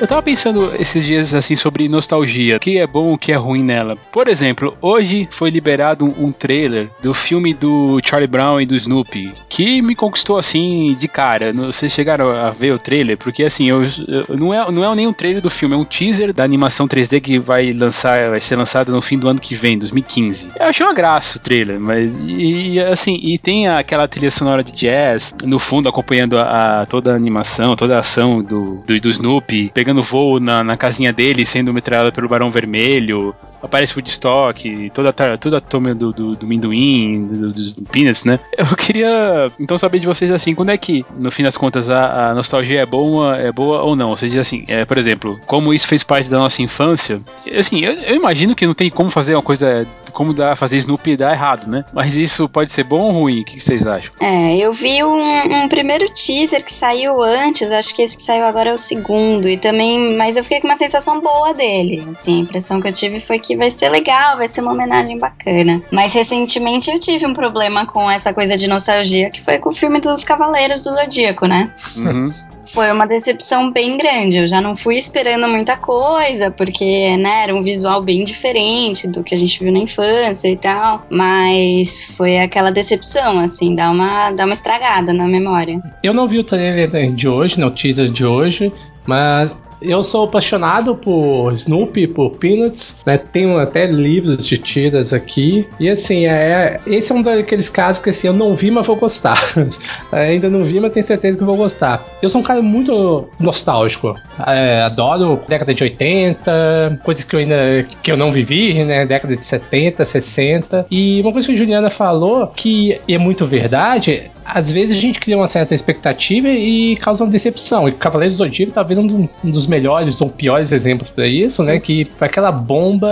Eu tava pensando esses dias assim sobre nostalgia, o que é bom, o que é ruim nela. Por exemplo, hoje foi liberado um, trailer do filme do Charlie Brown e do Snoopy, que me conquistou assim de cara. Vocês chegaram a ver o trailer? Porque assim, eu, eu, não, é, não é nem um trailer do filme, é um teaser da animação 3D que vai lançar, vai ser lançado no fim do ano que vem, 2015. Eu achei uma graça o trailer, mas e, e assim, e tem aquela trilha sonora de jazz no fundo acompanhando a, a toda a animação, toda a ação do, do, do Snoopy, pegando pegando voo na, na casinha dele, sendo metralhada pelo Barão Vermelho aparece Woodstock, toda, toda a turma do, do, do Minduim, do, dos Peanuts, né? Eu queria então saber de vocês assim, quando é que, no fim das contas, a, a nostalgia é boa, é boa ou não? Ou seja, assim, é, por exemplo, como isso fez parte da nossa infância, assim, eu, eu imagino que não tem como fazer uma coisa, como dar, fazer Snoopy dar errado, né? Mas isso pode ser bom ou ruim? O que vocês acham? É, eu vi um, um primeiro teaser que saiu antes, acho que esse que saiu agora é o segundo, e também, mas eu fiquei com uma sensação boa dele, assim, a impressão que eu tive foi que vai ser legal, vai ser uma homenagem bacana. Mas recentemente eu tive um problema com essa coisa de nostalgia, que foi com o filme dos Cavaleiros do Zodíaco, né? Uhum. foi uma decepção bem grande. Eu já não fui esperando muita coisa, porque, né, era um visual bem diferente do que a gente viu na infância e tal. Mas foi aquela decepção, assim, dá uma, dá uma estragada na memória. Eu não vi o trailer de hoje, no teaser de hoje, mas eu sou apaixonado por Snoopy, por Peanuts, né? Tenho até livros de tiras aqui. E assim, é, esse é um daqueles casos que assim, eu não vi, mas vou gostar. Ainda não vi, mas tenho certeza que vou gostar. Eu sou um cara muito nostálgico. É, adoro década de 80, coisas que eu ainda que eu não vivi, né? Década de 70, 60. E uma coisa que a Juliana falou, que é muito verdade, às vezes a gente cria uma certa expectativa e causa uma decepção. E Cavaleiros do Zodíaco talvez um dos melhores ou piores exemplos para isso, né? Que foi aquela bomba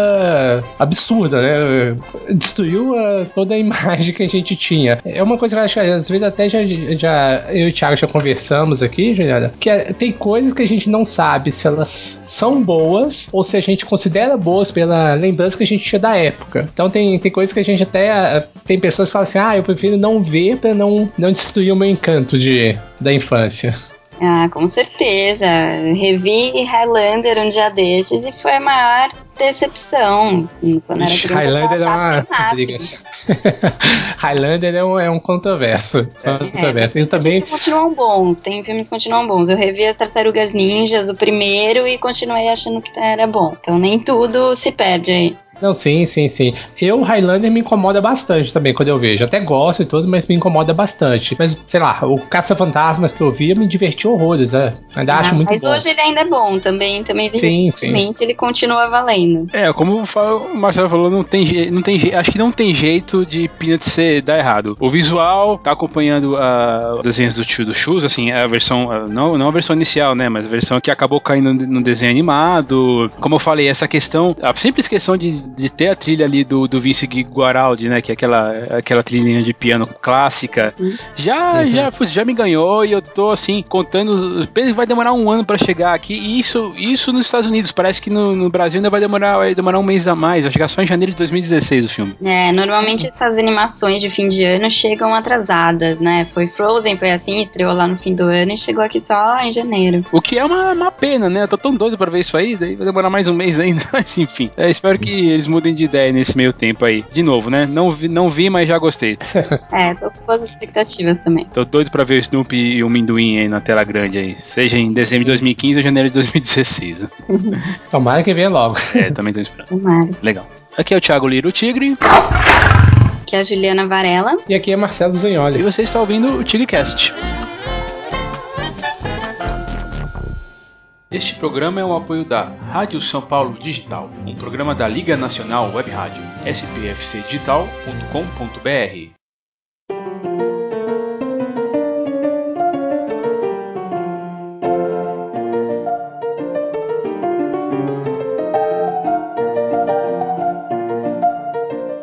absurda, né? Destruiu a, toda a imagem que a gente tinha. É uma coisa que eu acho que às vezes até já, já eu e o Thiago já conversamos aqui, Juliana, que é, tem coisas que a gente não sabe se elas são boas ou se a gente considera boas pela lembrança que a gente tinha da época. Então tem, tem coisas que a gente até. Tem pessoas que falam assim, ah, eu prefiro não ver pra não, não destruir o meu encanto de, da infância. Ah, com certeza. Revi Highlander um dia desses e foi a maior decepção. Quando Ixi, era criança, Highlander é uma Highlander é um, é um controverso. É, um controverso. É, também... continuam bons, tem filmes que continuam bons. Eu revi as Tartarugas Ninjas, o primeiro, e continuei achando que era bom. Então nem tudo se perde aí. Não, sim, sim, sim. Eu, Highlander, me incomoda bastante também quando eu vejo. Até gosto e tudo, mas me incomoda bastante. Mas, sei lá, o Caça-Fantasmas que eu vi, me divertiu horrores, é. Ainda ah, acho muito mas bom. Mas hoje ele ainda é bom também, também sim, sim. ele continua valendo. É, como o Marcelo falou, não tem, não tem acho que não tem jeito de Peanut ser dar errado. O visual tá acompanhando uh, os desenhos do tio do Shoes, assim, a versão, uh, não, não a versão inicial, né, mas a versão que acabou caindo no desenho animado. Como eu falei, essa questão, a simples questão de de ter a trilha ali do, do Vince Guaraldi, né? Que é aquela, aquela trilhinha de piano clássica. Uhum. Já, uhum. já, já me ganhou e eu tô assim, contando. Vai demorar um ano para chegar aqui. E isso, isso nos Estados Unidos. Parece que no, no, Brasil ainda vai demorar, vai demorar um mês a mais. Vai chegar só em janeiro de 2016 o filme. É, normalmente essas animações de fim de ano chegam atrasadas, né? Foi Frozen, foi assim, estreou lá no fim do ano e chegou aqui só em janeiro. O que é uma, uma pena, né? Eu tô tão doido pra ver isso aí, daí vai demorar mais um mês ainda. Mas enfim, é, espero que eles mudem de ideia nesse meio tempo aí. De novo, né? Não vi, não vi mas já gostei. é, tô com boas expectativas também. Tô doido pra ver o Snoopy e o Minduim aí na tela grande aí. Seja em dezembro Sim. de 2015 ou janeiro de 2016. Tomara que venha logo. É, também tô esperando. Tomara. Legal. Aqui é o Thiago Liro Tigre. Aqui é a Juliana Varela. E aqui é Marcelo Zanholi. E você está ouvindo o TigreCast. Este programa é um apoio da Rádio São Paulo Digital, um programa da Liga Nacional Web Rádio, spfcdigital.com.br.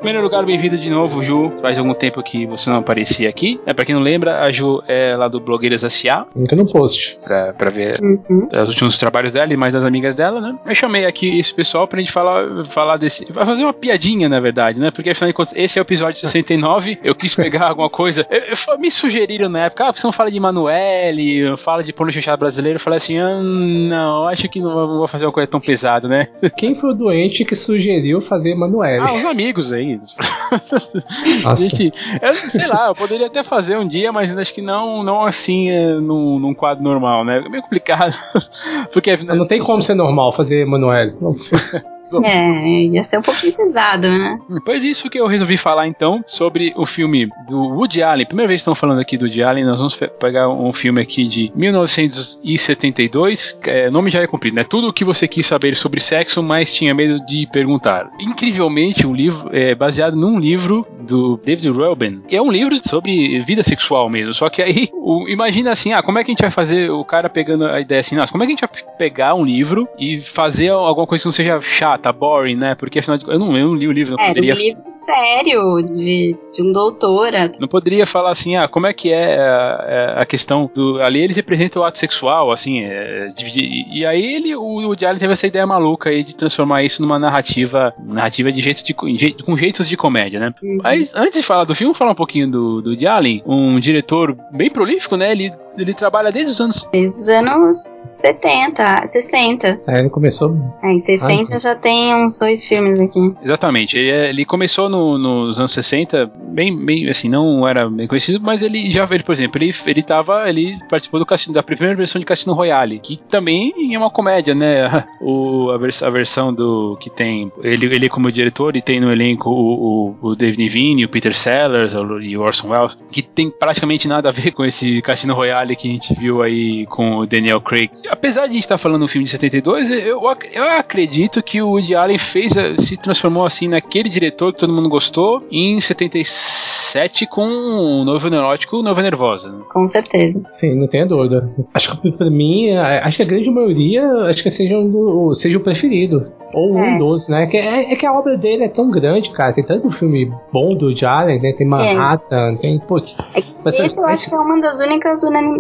primeiro lugar, bem-vindo de novo, Ju. Faz algum tempo que você não aparecia aqui. É, pra quem não lembra, a Ju é lá do Blogueiras S.A. Nunca no post. Pra, pra ver Uhum. os últimos trabalhos dela e mais das amigas dela, né? Eu chamei aqui esse pessoal pra gente falar, falar desse. Vai fazer uma piadinha, na verdade, né? Porque afinal de contas, esse é o episódio 69. Eu quis pegar alguma coisa. Eu- eu- me sugeriram na época, ah, você não fala de Manuele, fala de porno chanchado brasileiro. Eu falei assim, ah, não, acho que não vou fazer uma coisa tão pesada, né? Quem foi o doente que sugeriu fazer Emanuele? Ah, uns amigos aí. Nossa. Gente, eu sei lá, eu poderia até fazer um dia, mas acho que não, não assim, é, num, num quadro normal, né? É meio complicado. Porque. Não tem como ser normal fazer Emanuele. É, ia ser um pouquinho pesado, né? Por isso que eu resolvi falar então sobre o filme do Woody Allen. Primeira vez que estamos falando aqui do Woody Allen, nós vamos pegar um filme aqui de 1972. É, nome já é cumprido, né? Tudo o que você quis saber sobre sexo, mas tinha medo de perguntar. Incrivelmente, um livro é baseado num livro do David Rubin. É um livro sobre vida sexual mesmo. Só que aí, o- imagina assim, ah, como é que a gente vai fazer o cara pegando a ideia assim, nossa, como é que a gente vai pegar um livro e fazer alguma coisa que não seja chata, boring, né? Porque afinal de eu não, eu não li o livro, não um poderia livro sério de, de um doutora. não poderia falar assim, ah, como é que é a, a questão do. Ali eles representam o ato sexual, assim, é, dividir- e, aí ele, o, o Diário teve essa ideia maluca aí de transformar isso numa narrativa, narrativa de jeito de, je- com jeitos de comédia, né? Mas antes de falar do filme, falar um pouquinho do, do Woody Allen, um diretor bem prolífico, né? Ele, ele trabalha desde os anos. Desde os anos 70, 60. Aí ele começou. É, em 60 Antes. já tem uns dois filmes aqui. Exatamente, ele, é- ele começou no- nos anos 60, bem, bem, assim, não era bem conhecido, mas ele já, ele, por exemplo, ele, ele tava, ele participou do Cassino, da primeira versão de Cassino Royale, que também é uma comédia, né? O, a, vers- a versão do que tem ele, ele como diretor e tem no elenco o, o, o David Nivini, o Peter Sellers o- e o Orson Welles, que tem praticamente nada a ver com esse Cassino Royale que a gente viu aí com o Daniel Craig. Apesar de a gente estar falando um filme de 72, eu, eu acredito que o Woody Allen fez, a- se transformou assim naquele diretor que todo mundo gostou em 77 com o Noivo Neurótico e Noiva Nervosa. né? Com certeza. Sim, não tenha dúvida. Acho que pra mim, a- acho que a grande maioria, acho que seja, um seja o preferido. Ou É. um dos, né? Que é, é que a obra dele é tão grande, cara. Tem tanto filme bom do Woody Allen, né? Tem Manhattan, tem. Putz. Mas- Esse eu acho que é uma das únicas unanimidades,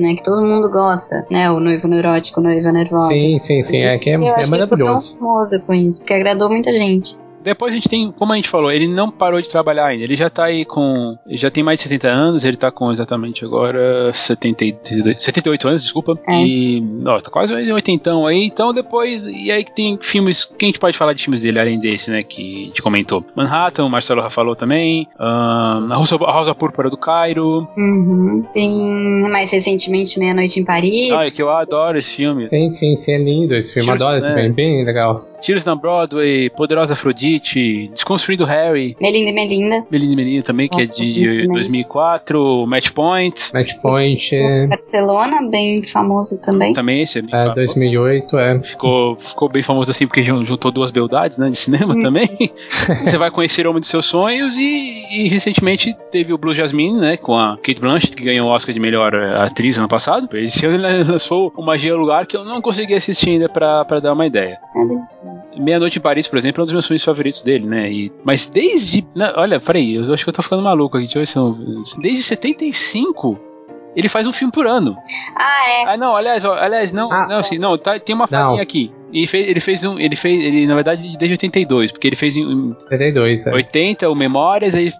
né? Que todo mundo gosta, né? O noivo neurótico, o noiva nervosa. Sim, sim, sim. É, que é, Eu é acho que ele ficou tão maravilhoso. famoso com isso, porque agradou muita gente. Depois a gente tem, como a gente falou, ele não parou de trabalhar ainda. Ele já tá aí com. Ele já tem mais de 70 anos, ele tá com exatamente agora 72, 78 anos, desculpa. É. E. Ó, tá quase 80 aí. Então depois. E aí que tem filmes. Quem a gente pode falar de filmes dele além desse, né? Que a gente comentou? Manhattan, o Marcelo já falou também. ahn, a, Rosa, a Rosa Púrpura do Cairo. Uhum. Tem mais recentemente Meia Noite em Paris. Ai, que eu adoro esse filme. Sim, sim, sim. É lindo esse filme. Adoro é. também. Bem legal. Tiros na Broadway, Poderosa Afrodite, Desconstruindo Harry. Melinda e Melinda. Melinda e Menina também, que é isso de mesmo. 2004. Match Point. Match Point. É, Barcelona, bem famoso também. Também esse é, é, 2008, é. ficou, ficou bem famoso assim porque jun- juntou duas beldades né, de cinema Hum. também. Você vai conhecer o Homem dos Seus Sonhos e, e recentemente teve o Blue Jasmine, né, com a Kate Blanchett, que ganhou o Oscar de melhor eh, atriz ano passado. Esse ano ele lançou o Magia Lugar, que eu não consegui assistir ainda pra, pra dar uma ideia. É. Meia Noite em Paris, por exemplo, é um dos meus filmes favoritos dele, né? E, mas desde. não, olha, peraí, eu acho que eu tô ficando maluco aqui. Deixa eu ver se eu, Desde 75. Ele faz um filme por ano. Ah, é. Ah, não, aliás, aliás, não, Ah. não, assim, não, tá, tem uma falinha aqui. E fez, ele fez um, ele fez, ele na verdade desde 82, porque ele fez em, em 32, é. 80 o Memórias, aí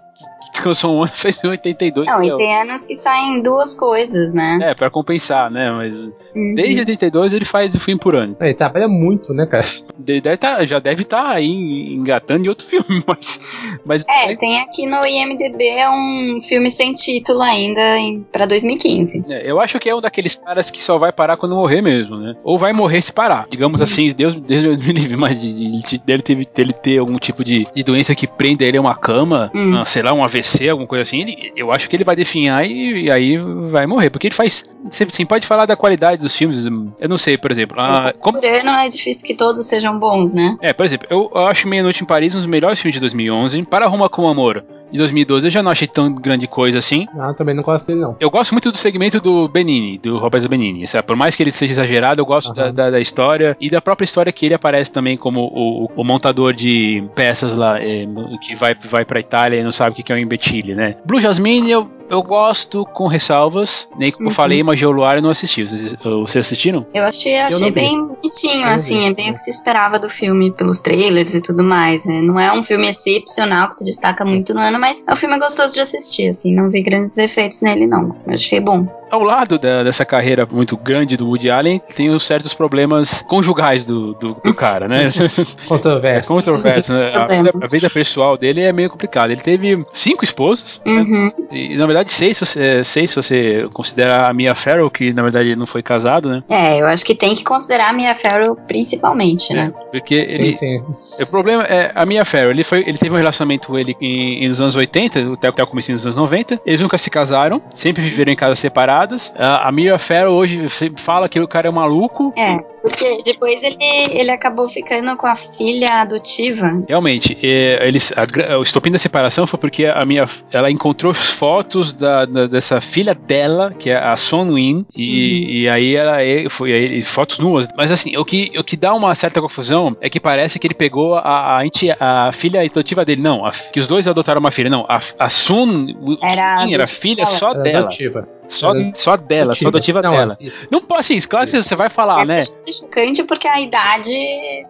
descansou um ano, fez em 82. Não, e é, tem anos que saem duas coisas, né? é, pra compensar, né? Mas Uhum. desde 82 ele faz o filme por ano. Ele trabalha muito, né, cara? Ele deve tá, já deve estar aí engatando em outro filme, mas. mas É, tem aqui no IMDB um filme sem título ainda em, pra 2015. É, eu acho que é um daqueles caras que só vai parar quando morrer mesmo, né? Ou vai morrer se parar. Digamos assim, Deus, Deus me livre, mas de, de, de- dele, ter, dele ter algum tipo de, de doença que prenda ele a uma cama, Hum. sei lá, um AVC, alguma coisa assim, ele- eu acho que ele vai definhar e, e aí vai morrer. Porque ele faz. Você sim, pode falar da qualidade dos filmes. Eu não sei, por exemplo. ah, como, Por ano é difícil que todos sejam bons, né? é, por exemplo, eu, eu acho Meia Noite em Paris um dos melhores filmes de 2011. Para Roma com Amor. De 2012 eu já não achei tão grande coisa assim. Não, também não gosto dele, não. Eu gosto muito do segmento do Benini, do Roberto Benini. Sabe? Por mais que ele seja exagerado, eu gosto da, da- da história e da própria história que ele aparece também como o, o montador de peças lá, é, que vai, vai pra Itália e não sabe o que é um imbecile, né? Blue Jasmine eu, eu gosto com ressalvas, nem como eu Uhum. falei, Magia ao Luar eu não assisti. Vocês, vocês assistiram? Eu achei, vi. bem bonitinho, Eu assim, vi. é bem o que se esperava do filme pelos trailers e tudo mais, né? Não é um filme excepcional que se destaca muito no ano, mas é um filme gostoso de assistir, assim, não vi grandes defeitos nele, não. Eu achei bom. Ao lado da- dessa carreira muito grande do Woody Allen, tem os certos problemas conjugais do, do, do cara, né? É Controverso. controverso, né? A vida, a vida pessoal dele é meio complicada. Ele teve cinco esposos, Uhum. e na verdade seis, se você- é, seis se você considerar a Mia Farrow, que na verdade não foi casado, né? É, eu acho que tem que considerar a Mia Farrow principalmente, né? Porque Sim, ele, sim. o problema é a Mia Farrow, ele, foi, ele teve um relacionamento com ele em, em- nos anos 80, até, até o começo dos anos 90. Eles nunca se casaram, sempre viveram em casas separadas. A, a Mia Farrow hoje fala que o cara é maluco. É, porque depois ele, ele acabou ficando com a filha adotiva. Realmente, é, eles, a o estopim da separação foi porque a minha, ela encontrou fotos da, da- dessa filha dela, que é a Son Win, e, e aí ela é- foi aí, fotos nuas. Mas assim, o que, o que dá uma certa confusão é que parece que ele pegou a, a, a filha adotiva dele. Não, a- que os dois adotaram uma filha. Não, a, a Sun Era Win era adotiva filha dela. só Era dela. adotiva. Só, Era só dela, só adotiva Não, dela. é- Não pode, assim, claro que você vai falar, é né? Chocante porque a idade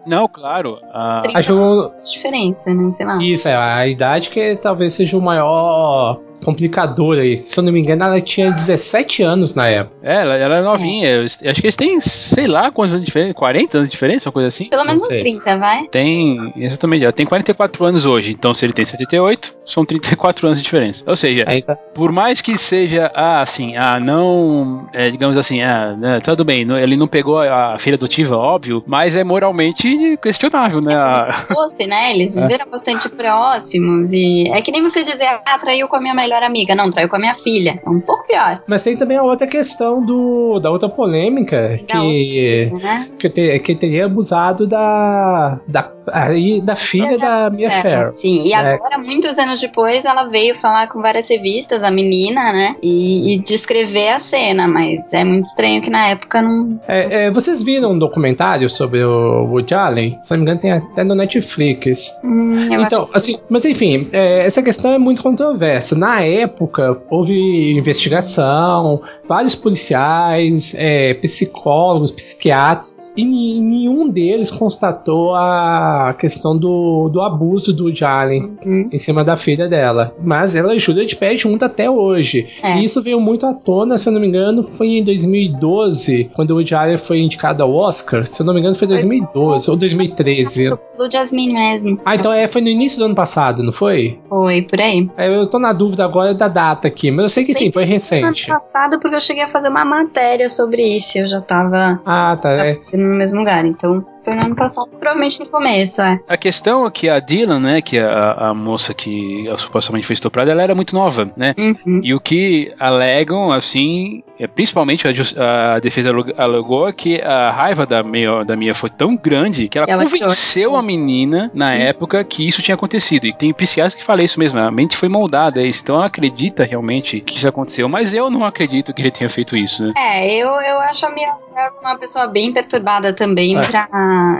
Não, claro. a-. Acho diferença, né? Sei lá. Isso, é a idade que talvez seja o maior complicador aí. Se eu não me engano, ela tinha 17 anos na época. É, ela, ela é novinha. Eu acho que eles têm, sei lá, quantos anos de diferença? 40 anos de diferença, uma coisa assim? Pelo menos Não uns sei. 30, vai? Tem, exatamente, ela tem 44 anos hoje. Então, se ele tem 78, são 34 anos de diferença. Ou seja, Aí tá. por mais que seja, ah, assim, ah, não, é, digamos assim, ah, né, tudo bem, não- ele não pegou a filha adotiva, óbvio, mas é moralmente questionável, né? Como a- se fosse, né? Eles É. viveram bastante próximos e é que nem você dizer, ah, traiu com a minha melhor amiga. Não, traiu com a minha filha. É um pouco pior, Mas tem também a outra questão do, da outra polêmica que, né? que, te- que teria abusado da, da, aí, da filha da Mia É, Farrow. Sim, e É. agora, muitos anos depois, ela veio falar com várias revistas, a menina, né? E, e descrever a cena, mas é muito estranho que na época não. É, é, vocês viram um documentário sobre o Woody Allen? Se não me engano, tem até no Netflix. Hum, Então, assim, mas enfim, é, essa questão é muito controversa. Na época, houve investigação, vários policiais, é, psicólogos, psiquiatras, e nenhum deles constatou a questão do, do abuso do Woody Allen acho. Hum, em cima da filha dela. Mas ela jura de pé junto até hoje. É. E isso veio muito à tona, se eu não me engano, foi em 2012, quando o Allen foi indicado ao Oscar. Se eu não me engano, foi 2012 ou 2013. do Jasmine mesmo. Ah, então é, foi no início do ano passado, não foi? Foi por aí. É, Eu tô na dúvida agora da data aqui, mas eu sei que Sei sim, foi recente. Ano passado, porque eu cheguei a fazer uma matéria sobre isso. Eu já tava Ah, tá. É. no mesmo lugar. Então, foi no ano passado, provavelmente no começo, é. A questão é que a Dylan, né, que é a, a moça que supostamente foi estuprada, ela era muito nova, né? Uhum. E o que alegam, assim, é, principalmente a, a defesa alegou que a raiva da Mia, da Mia foi tão grande que ela, ela convenceu a menina na Sim. época que isso tinha acontecido. E tem psiquiatras que falam isso mesmo, a mente foi moldada, é isso. Então ela acredita realmente que isso aconteceu, mas eu não acredito que ele tenha feito isso, né? É, eu, eu acho a mulher uma pessoa bem perturbada também. É. Pra,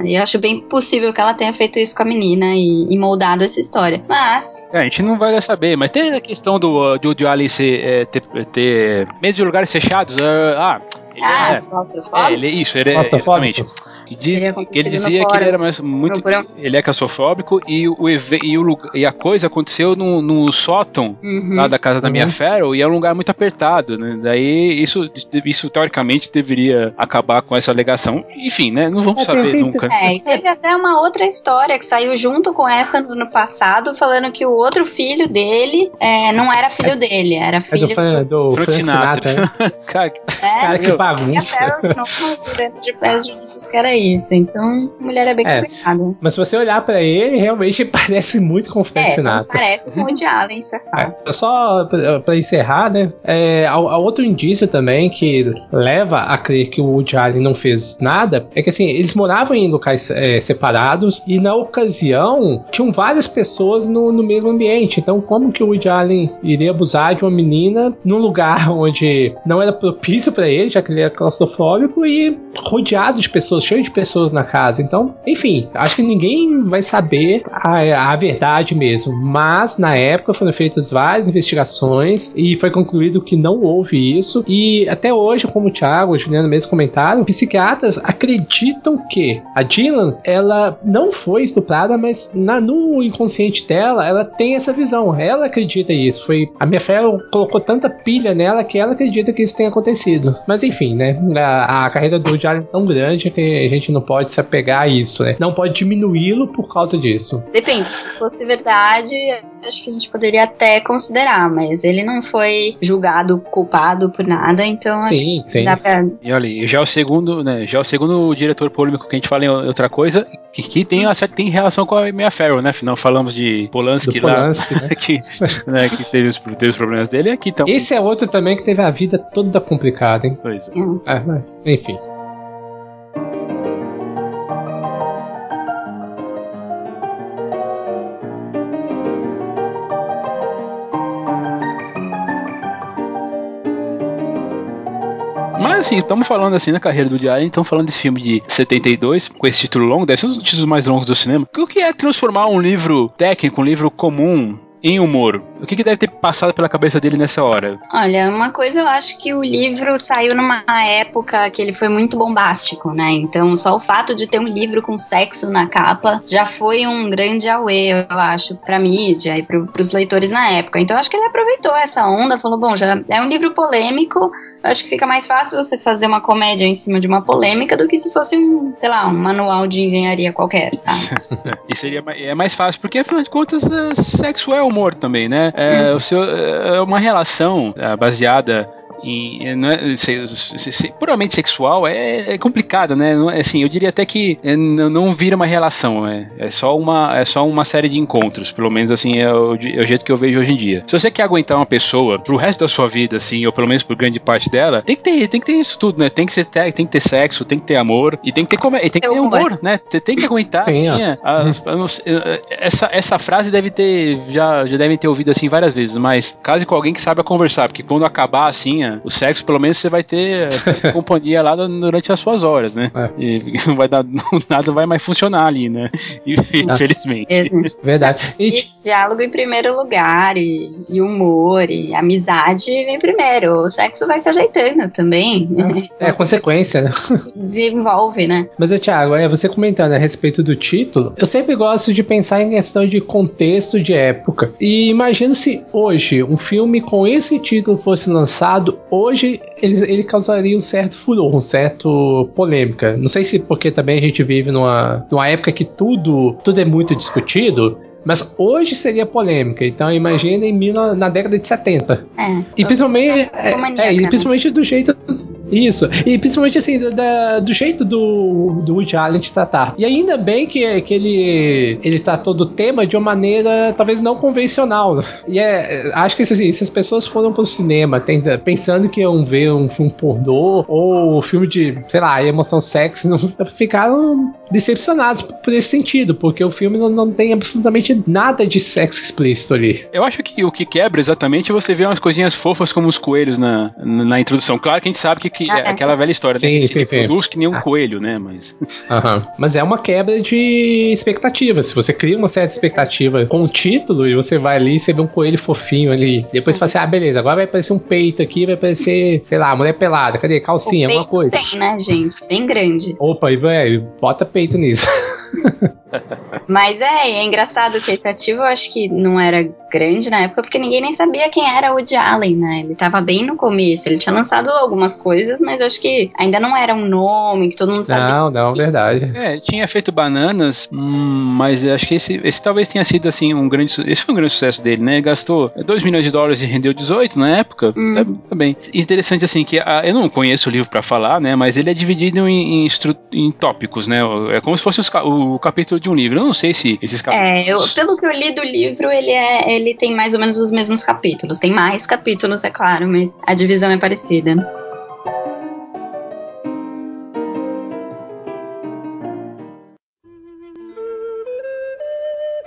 eu acho bem possível que ela tenha feito isso com a menina e, e moldado essa história. Mas, É, a gente não vai saber, mas tem a questão do, do, do Ali ser, é, ter, ter medo de lugares fechados. ah, ele ah, é-? É, ele, isso, ele é, Claustrofóbico? Que diz, que ele dizia que ele era mais muito. Ele é claustrofóbico e, o, e, o, lugar- e a coisa aconteceu no, no sótão Uhum. lá da casa da Uhum. minha Farrow e é um lugar muito apertado, né? Daí isso, isso teoricamente deveria acabar com essa alegação. Enfim, né? Não vamos É, saber nunca. É, teve até uma outra história que saiu junto com essa no ano passado, falando que o outro filho dele é, não era filho dele, era É do, filho. Fran, do Frank Frank Sinatra. né? Cara, É, Cara, que e a bagunça. Farrell não durante de pés juntos que era isso. Então, mulher é bem É. complicada. Mas se você olhar pra ele, realmente parece muito É, confeccionado. não parece com o Woody Allen, isso é fato. É, Só pra pra encerrar, né? É, há outro indício também que leva a crer que o Woody Allen não fez nada é que assim, eles moravam em locais é, separados e na ocasião tinham várias pessoas no, no mesmo ambiente. Então, como que o Woody Allen iria abusar de uma menina num lugar onde não era propício pra ele, já que ele era claustrofóbico e rodeado de pessoas, cheio pessoas na casa. Então, enfim, acho que ninguém vai saber a, a verdade mesmo. Mas na época foram feitas várias investigações e foi concluído que não houve isso. E até hoje, como o Thiago e Juliana mesmo comentaram, psiquiatras acreditam que a Dylan ela não foi estuprada, mas na- no inconsciente dela ela tem essa visão. Ela acredita isso. Foi a minha fé colocou tanta pilha nela que ela acredita que isso tenha acontecido. Mas enfim, né? A, a carreira do Allen é tão grande que gente não pode se apegar a isso, né? Não pode diminuí-lo por causa disso. Depende, se fosse verdade, acho que a gente poderia até considerar, mas ele não foi julgado culpado por nada, então acho Sim, que sim. dá pra. E olha, já é o segundo, né? Já é o segundo diretor polêmico que a gente fala em outra coisa, que, que tem, uma tem relação com a Mia Farrow, né? Afinal, falamos de Polanski Do lá, Polanski, né? que, né, que teve, os, teve os problemas dele, aqui então. Esse é outro também que teve a vida toda complicada, hein? Pois é. É, mas, enfim. Assim, estamos falando assim na carreira do Diário, então falando desse filme de 72, com esse título longo, deve ser um dos títulos mais longos do cinema. O que é transformar um livro técnico, um livro comum, em humor? O que, que deve ter passado pela cabeça dele nessa hora? Olha, uma coisa eu acho que o livro saiu numa época que ele foi muito bombástico, né? Então, só o fato de ter um livro com sexo na capa já foi um grande auê, eu acho, pra mídia e pro, pros leitores na época. Então, acho que ele aproveitou essa onda, falou: bom, já é um livro polêmico, acho que fica mais fácil você fazer uma comédia em cima de uma polêmica do que se fosse um, sei lá, um manual de engenharia qualquer, sabe? E seria é mais fácil, porque afinal de contas, é, sexo é humor também, né? É, o seu, é uma relação é, baseada é, Não é, se- se- se- puramente sexual é, é complicada, né? Não é, assim, eu diria até que é, não, não vira uma relação, é, é, só uma, é só uma série de encontros, pelo menos assim é o, é o jeito que eu vejo hoje em dia. Se você quer aguentar uma pessoa pro resto da sua vida, assim, ou pelo menos por grande parte dela, tem que ter, tem que ter isso tudo, né? Tem que, ser, tem que ter sexo, tem que ter amor e tem que ter, come- e tem que ter Humor. né? Você tem que aguentar, Sim, assim, é, é, essa, essa frase deve ter, já, já devem ter ouvido assim várias vezes, mas case com alguém que saiba conversar, porque quando acabar assim, é, o sexo, pelo menos você vai ter é, companhia lá durante as suas horas, né? É. E não vai dar, nada vai mais funcionar ali, né? Infelizmente. Mesmo. Verdade. E, E diálogo em primeiro lugar, e, e humor, e amizade vem primeiro. O sexo vai se ajeitando também. é consequência, né? Desenvolve, né? Mas, Thiago, é, você comentando a respeito do título, eu sempre gosto de pensar em questão de contexto de época. E imagino se hoje um filme com esse título fosse lançado, hoje ele, ele causaria um certo furor, um certo polêmica. Não sei se porque também a gente vive numa, numa época que tudo, tudo é muito discutido. Mas hoje seria polêmica, então imagina em mil, na década de 70. É. E principalmente, é, é, e né? principalmente do jeito. Isso. E principalmente assim, da- do jeito do, do Woody Allen de tratar. E ainda bem que, que ele, ele tratou do tema de uma maneira talvez não convencional. E é, acho que assim, se as pessoas foram pro cinema tenta- pensando que iam ver um filme pornô ou filme de, sei lá, emoção sexy, não, ficaram decepcionados por esse sentido, porque o filme não, não tem absolutamente nada de sexo explícito ali. Eu acho que o que quebra exatamente é você ver umas coisinhas fofas como os coelhos na, na, na introdução. Claro que a gente sabe que, que Ah, é é. aquela velha história, Sim, né? Que sim, se sim. reproduz que nem um Ah. coelho, né? Mas. Aham. Mas é uma quebra de expectativa. Se você cria uma certa expectativa com o título e você vai ali e você vê um coelho fofinho ali. Depois você fala assim: ah, beleza, agora vai aparecer um peito aqui, vai aparecer, sei lá, mulher pelada. Cadê? Calcinha, O alguma coisa. Tem, né, gente? Bem grande. Opa, e velho, bota peito nisso. Mas é, é engraçado que esse ativo eu acho que não era grande na época, porque ninguém nem sabia quem era o Woody Allen, né? Ele tava bem no começo, ele tinha lançado algumas coisas, mas acho que ainda não era um nome que todo mundo sabia. Não, não, verdade. É, tinha feito bananas, hum, mas acho que esse, esse talvez tenha sido assim um grande. Esse foi um grande sucesso dele, né? Ele gastou 2 milhões de dólares e rendeu 18 na época. Hum. Tá, tá bem. Interessante assim que a, eu não conheço o livro pra falar, né? Mas ele é dividido em, em, em tópicos, né? É como se fosse os ca- o capítulo de um livro. Eu não sei se esses capítulos. É, eu, pelo que eu li do livro, ele, é, ele tem mais ou menos os mesmos capítulos. Tem mais capítulos, é claro, mas a divisão é parecida.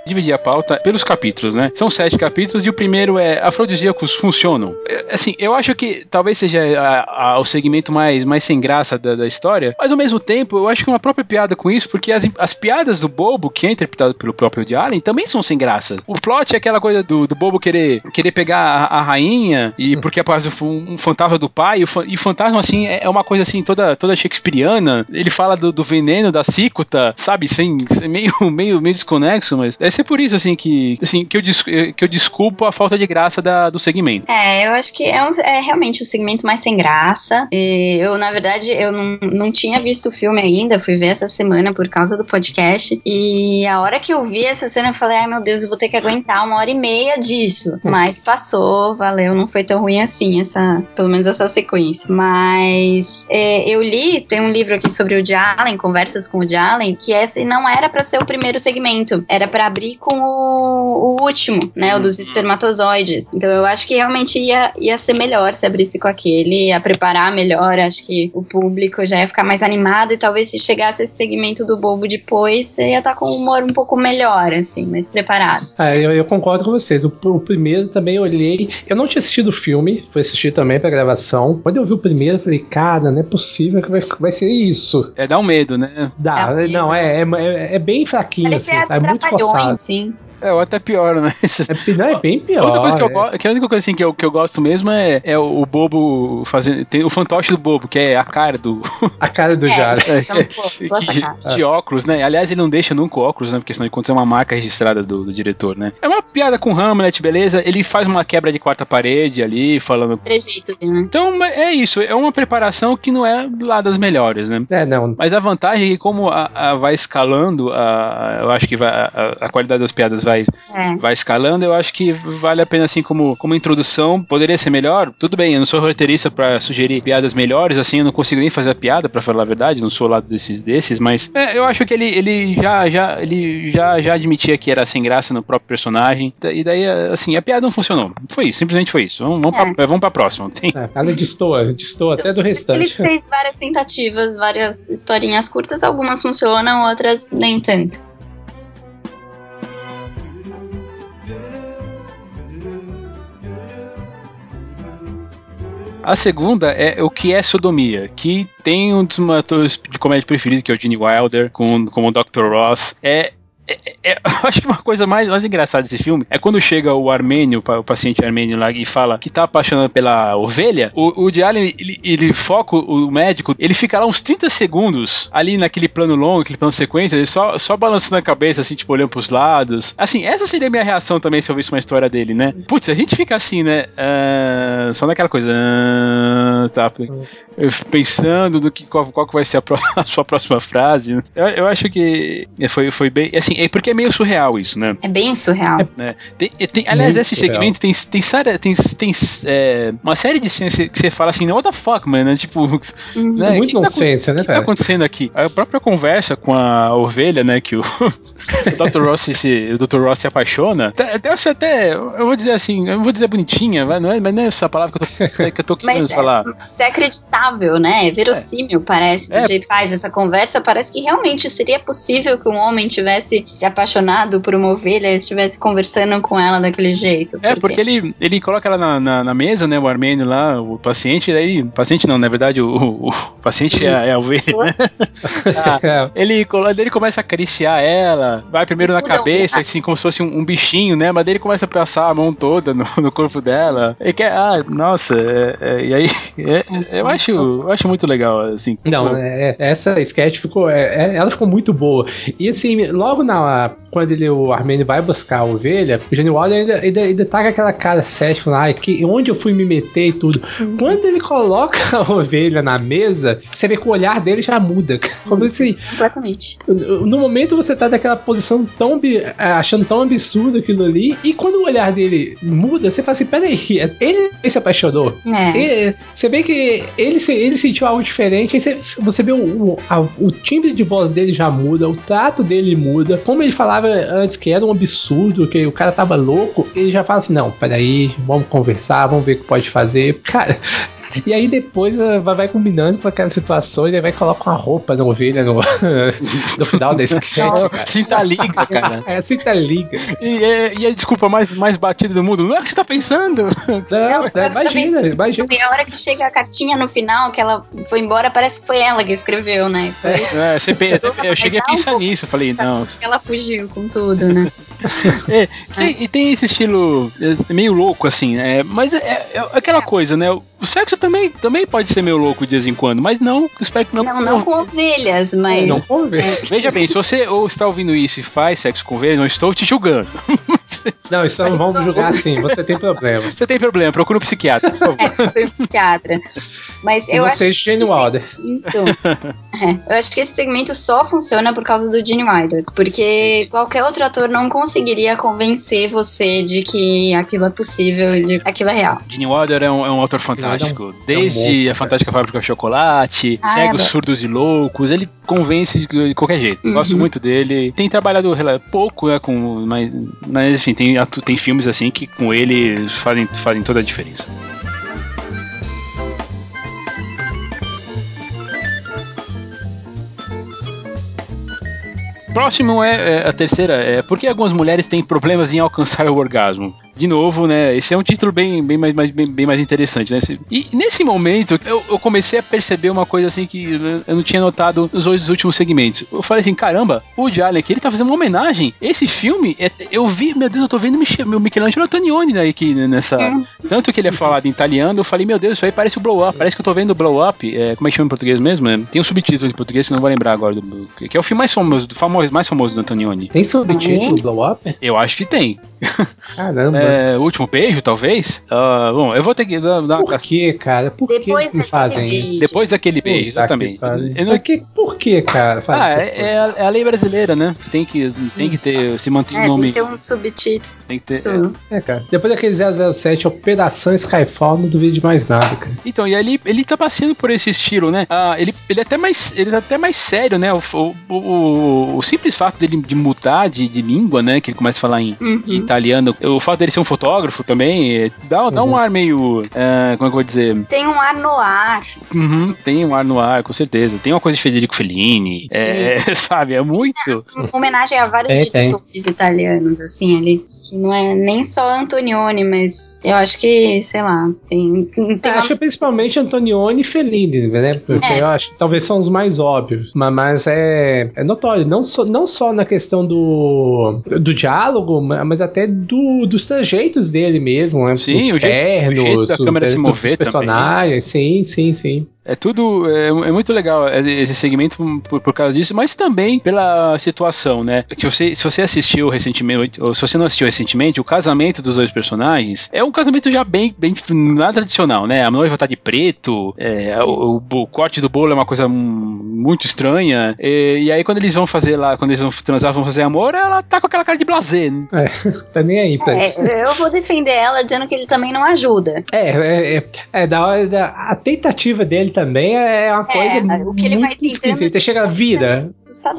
Dividir a pauta pelos capítulos, né? São sete capítulos e o primeiro é Afrodisíacos funcionam. É, Assim, eu acho que talvez seja a- a- o segmento mais, mais sem graça da, da história, mas ao mesmo tempo eu acho que uma própria piada com isso, porque as, as piadas do Bobo, que é interpretado pelo próprio Woody Allen, também são sem graça. O plot é aquela coisa do, do Bobo querer, querer pegar a, a rainha e porque aparece um, um fantasma do pai, e fa- e fantasma, assim, é é uma coisa assim toda, toda shakespeariana. Ele fala do, do veneno, da cicuta, sabe? Sem, sem- meio, meio, meio desconexo, mas deve ser por isso, assim, que, assim, que, eu, des- que eu desculpo a falta de graça da, do segmento. É, eu acho que é, um- é realmente o segmento mais sem graça. E eu, na verdade, eu não, não tinha visto o filme ainda, fui ver essa semana por causa do podcast. E a hora que eu vi essa cena, eu falei, ai meu Deus, eu vou ter que aguentar uma hora e meia disso. Mas passou, valeu, não foi tão ruim assim, essa, pelo menos essa sequência. Mas é, eu li, tem um livro aqui sobre o Woody Allen, Conversas com o Woody Allen, que esse não era pra ser o primeiro segmento, era pra abrir com o, o último, né, o dos espermatozoides. Então eu acho que realmente ia, ia ser melhor se abrisse com aquele, ia preparar melhor, acho que o público já ia ficar mais animado e talvez se chegasse esse segmento do bobo depois, você ia estar com um humor um pouco melhor, assim, mais preparado. Ah, eu, eu concordo com vocês. O, o primeiro também eu olhei. Eu não tinha assistido o filme, fui assistir também pra gravação. Quando eu vi o primeiro, eu falei, cara, não é possível que vai, vai ser isso. É dar um medo, né? Dá, É, não, é, é, é bem fraquinho, assim, Parecia sabe? É muito forçado. Trapalhões, sim. É, ou até pior, né? É, não, é bem pior. A única coisa que eu, é. que a única coisa assim que eu, que eu gosto mesmo é, é o, o bobo fazendo. Tem o fantoche do bobo, que é a cara do. A cara do É. Jara. Então, pô, boa que- de, de óculos, né? Aliás, ele não deixa nunca o óculos, né? Porque senão ele conta é uma marca registrada do, do diretor, né? É uma piada com Hamlet, beleza? Ele faz uma quebra de quarta parede ali, falando. Trejeitos, né? Então é isso, é uma preparação que não é lá das melhores, né? É, não. Mas a vantagem é que como a, a- vai escalando, a, eu acho que vai- a, a qualidade das piadas vai, É. vai escalando, eu acho que vale a pena assim como, como introdução. Poderia ser melhor? Tudo bem, eu não sou roteirista pra sugerir piadas melhores, assim, eu não consigo nem fazer a piada, pra falar a verdade, não sou lá desses, desses mas é, eu acho que ele, ele já, já, ele já, já admitia que era sem graça no próprio personagem. E daí, assim, a piada não funcionou. Foi isso, simplesmente foi isso. Vamos, vamos, pra, vamos pra próxima. Tem- É, ela destoa, destoa até do Ele restante. fez várias tentativas, várias historinhas curtas, algumas funcionam, outras nem tanto. A segunda é o que é sodomia, que tem um dos meus atores de comédia preferidos, que é o Gene Wilder, com, como o Dr. Ross. É. é- é- eu acho que uma coisa mais, mais engraçada desse filme é quando chega o armênio, o paciente armênio lá, e fala que tá apaixonado pela ovelha. O, o Woody Allen, ele, ele foca o médico, ele fica lá uns 30 segundos ali naquele plano longo, aquele plano sequência, ele só, só balançando a cabeça, assim, tipo, olhando pros lados. Assim, essa seria a minha reação também se eu visse uma história dele, né? Putz, a gente fica assim, né? ah, só naquela coisa. ah, tá, pensando no que, qual, qual que vai ser a, pró- a sua próxima frase. né? Eu, eu acho que foi, foi bem. Assim, é porque é meio surreal isso, né? É bem surreal. né? Tem, tem- aliás, Muito esse surreal. segmento tem, tem, série- tem, tem é, uma série de cenas que você fala assim, what the fuck, mano? Tipo, Uhum. né? É muito que que tá nonsense, acon- né, O que tá cara? acontecendo aqui? A própria conversa com a ovelha, né? Que o, o Dr. Ross se, o Dr. Ross se apaixona. Até, até, eu acho até, eu vou dizer assim, eu não vou dizer bonitinha, não é, mas não é essa palavra que eu tô, que eu tô querendo Mas é- falar. Isso é acreditável, né? É verossímil, parece, do É. jeito que faz essa conversa. Parece que realmente seria possível que um homem tivesse se apaixonado por uma ovelha e estivesse conversando com ela daquele jeito. É, porque ele, ele coloca ela na, na, na mesa, né, o armênio lá, o paciente, daí, paciente não, na verdade, o, o, o paciente é, a- é a ovelha, né? Ah, É, ele, colo- daí ele começa a acariciar ela, vai primeiro na o- cabeça, assim, como se fosse um, um bichinho, né, mas daí ele começa a passar a mão toda no, no corpo dela, e quer, ah, nossa, é- é, e aí, é- eu, acho, eu acho muito legal, assim. Não, é, essa sketch ficou. é, é, ela ficou muito boa. E assim, logo na Quando ele, o Armênio vai buscar a ovelha, o Gene Wilder ainda, ainda, ainda tá com aquela cara cética lá, que, onde eu fui me meter e tudo. Quando ele coloca a ovelha na mesa, você vê que o olhar dele já muda. Como se. Completamente. No momento você tá daquela posição tão. bi- achando tão absurdo aquilo ali, e quando o olhar dele muda, você fala assim: peraí, ele se apaixonou. É. Você vê que ele, ele sentiu algo diferente, aí você, você vê o, o, a- o timbre de voz dele já muda, o trato dele muda. Como ele falava antes que era um absurdo, que o cara tava louco, ele já fala assim: não, peraí, vamos conversar, vamos ver o que pode fazer. Cara. E aí depois eh, vai, vai combinando com aquelas situações, aí vai colocar uma roupa na ovelha no, no final da sketch. cara. Sinta liga, cara. É tá liga. E, é- e a desculpa mais, mais batida do mundo, não é o que você tá pensando? Não, Não, você tá imagina, pensando- imagina. E a hora que chega a cartinha no final, que ela foi embora, parece que foi ela que escreveu, né? Foi É, você pe- eu cheguei a pensar nisso, eu falei, não. ela fugiu com tudo, né? É, tem- e tem esse estilo é, meio louco, assim, é, mas é, é aquela coisa, né? O sexo também, também pode ser meio louco de vez em quando, mas não, espero que não. Não, não com ovelhas, mas. Não vamos ver. Veja bem, se você ou está ouvindo isso e faz sexo com ovelha, não estou te julgando. Não, isso não vamos julgar assim, você tem problemas. Você tem problema, procura um psiquiatra, por favor. É, foi psiquiatra. Mas E eu acho você, Gene Wilder. Então, é, eu acho que esse segmento só funciona por causa do Gene Wilder, porque qualquer outro ator não conseguiria convencer você de que aquilo é possível e de que aquilo é real. Gene Wilder é um, é um autor fantástico. Desde monstro, a Fantástica Fábrica de Chocolate, Ah, Cegos, é. Surdos e Loucos, ele convence de, qualquer jeito. Uhum. Gosto muito dele. Tem trabalhado pouco, né, com, mas, mas enfim, tem, tem filmes assim que com ele fazem, fazem toda a diferença. Próximo é, é a terceira, é por que algumas mulheres têm problemas em alcançar o orgasmo? De novo, né? Esse é um título bem, bem, mais, mais- bem, bem mais interessante, né? E nesse momento, eu, eu comecei a perceber uma coisa assim que eu não tinha notado nos dois últimos segmentos. Eu falei assim, caramba, o Woody Allen aqui, ele tá fazendo uma homenagem. Esse filme, é- eu vi, meu Deus, eu tô vendo meu Michelangelo Antonioni né, aqui nessa... Hum. Tanto que ele é falado em italiano, eu falei, meu Deus, isso aí parece o Blow Up. Parece que eu tô vendo o Blow Up. É, como é que chama em português mesmo? né? Tem um subtítulo em português, que eu não vou lembrar agora. Do, que é o filme mais famoso, do famoso, mais famoso do Antonioni. Tem subtítulo? Blow Up? Eu acho que tem. Caramba. É, o último beijo, talvez? Ah, bom, eu vou ter que dar, dar uma Por que, cara? Por que eles me fazem beijo. isso? Depois daquele beijo, Puta exatamente. que. Eu não- que, por que, cara, Ah, essas é, é a, é a lei brasileira, né? Tem que, tem que ter, se manter É, o tem nome. que ter um subtítulo. Tem que ter. É, cara. Depois daquele 007, Operação Skyfall, não duvido de mais nada, cara. Então, e ali ele tá passeando por esse estilo, né? Ah, ele, ele é até mais ele é até mais sério, né? O, o, o, o simples fato dele de mudar de, de língua, né? Que ele começa a falar em, Uhum. em italiano. O fato dele ser um fotógrafo também é, dá, dá um Uhum. ar meio. ah, como é que eu vou dizer? Tem um ar no ar. Uhum, tem um ar no ar, com certeza. Tem uma coisa de Federico Fellini. É, sabe? É muito. Uma homenagem a vários Tem, tem. diretores italianos, assim, ali. Que não é nem só Antonioni, mas eu acho que, sei lá, tem. tem Eu uma- acho que principalmente Antonioni e Fellini, né? Eu, É. acho que talvez são os mais óbvios. Mas, mas é, é notório, não só, não só na questão do, do diálogo, ma- mas até do, dos trajeitos dele mesmo, né? Sim, Os o jeito- ternos, o jeito da os- câmera se mover personagens, sim, sim, sim. É tudo. É, é muito legal esse segmento por, por causa disso, mas também pela situação, né? Que você, se você assistiu recentemente, ou se você não assistiu recentemente, o casamento dos dois personagens é um casamento já bem, bem nada tradicional, né? A noiva tá de preto, é, o, o- o corte do bolo é uma coisa muito estranha. E, e aí, quando eles vão fazer lá, quando eles vão transar, vão fazer amor, ela tá com aquela cara de blazer, né? Tá nem aí pra É, eu vou defender ela dizendo que ele também não ajuda. É, é, é, é da hora da, a tentativa dele também é uma coisa o que ele vai muito esquisita. Chega. Como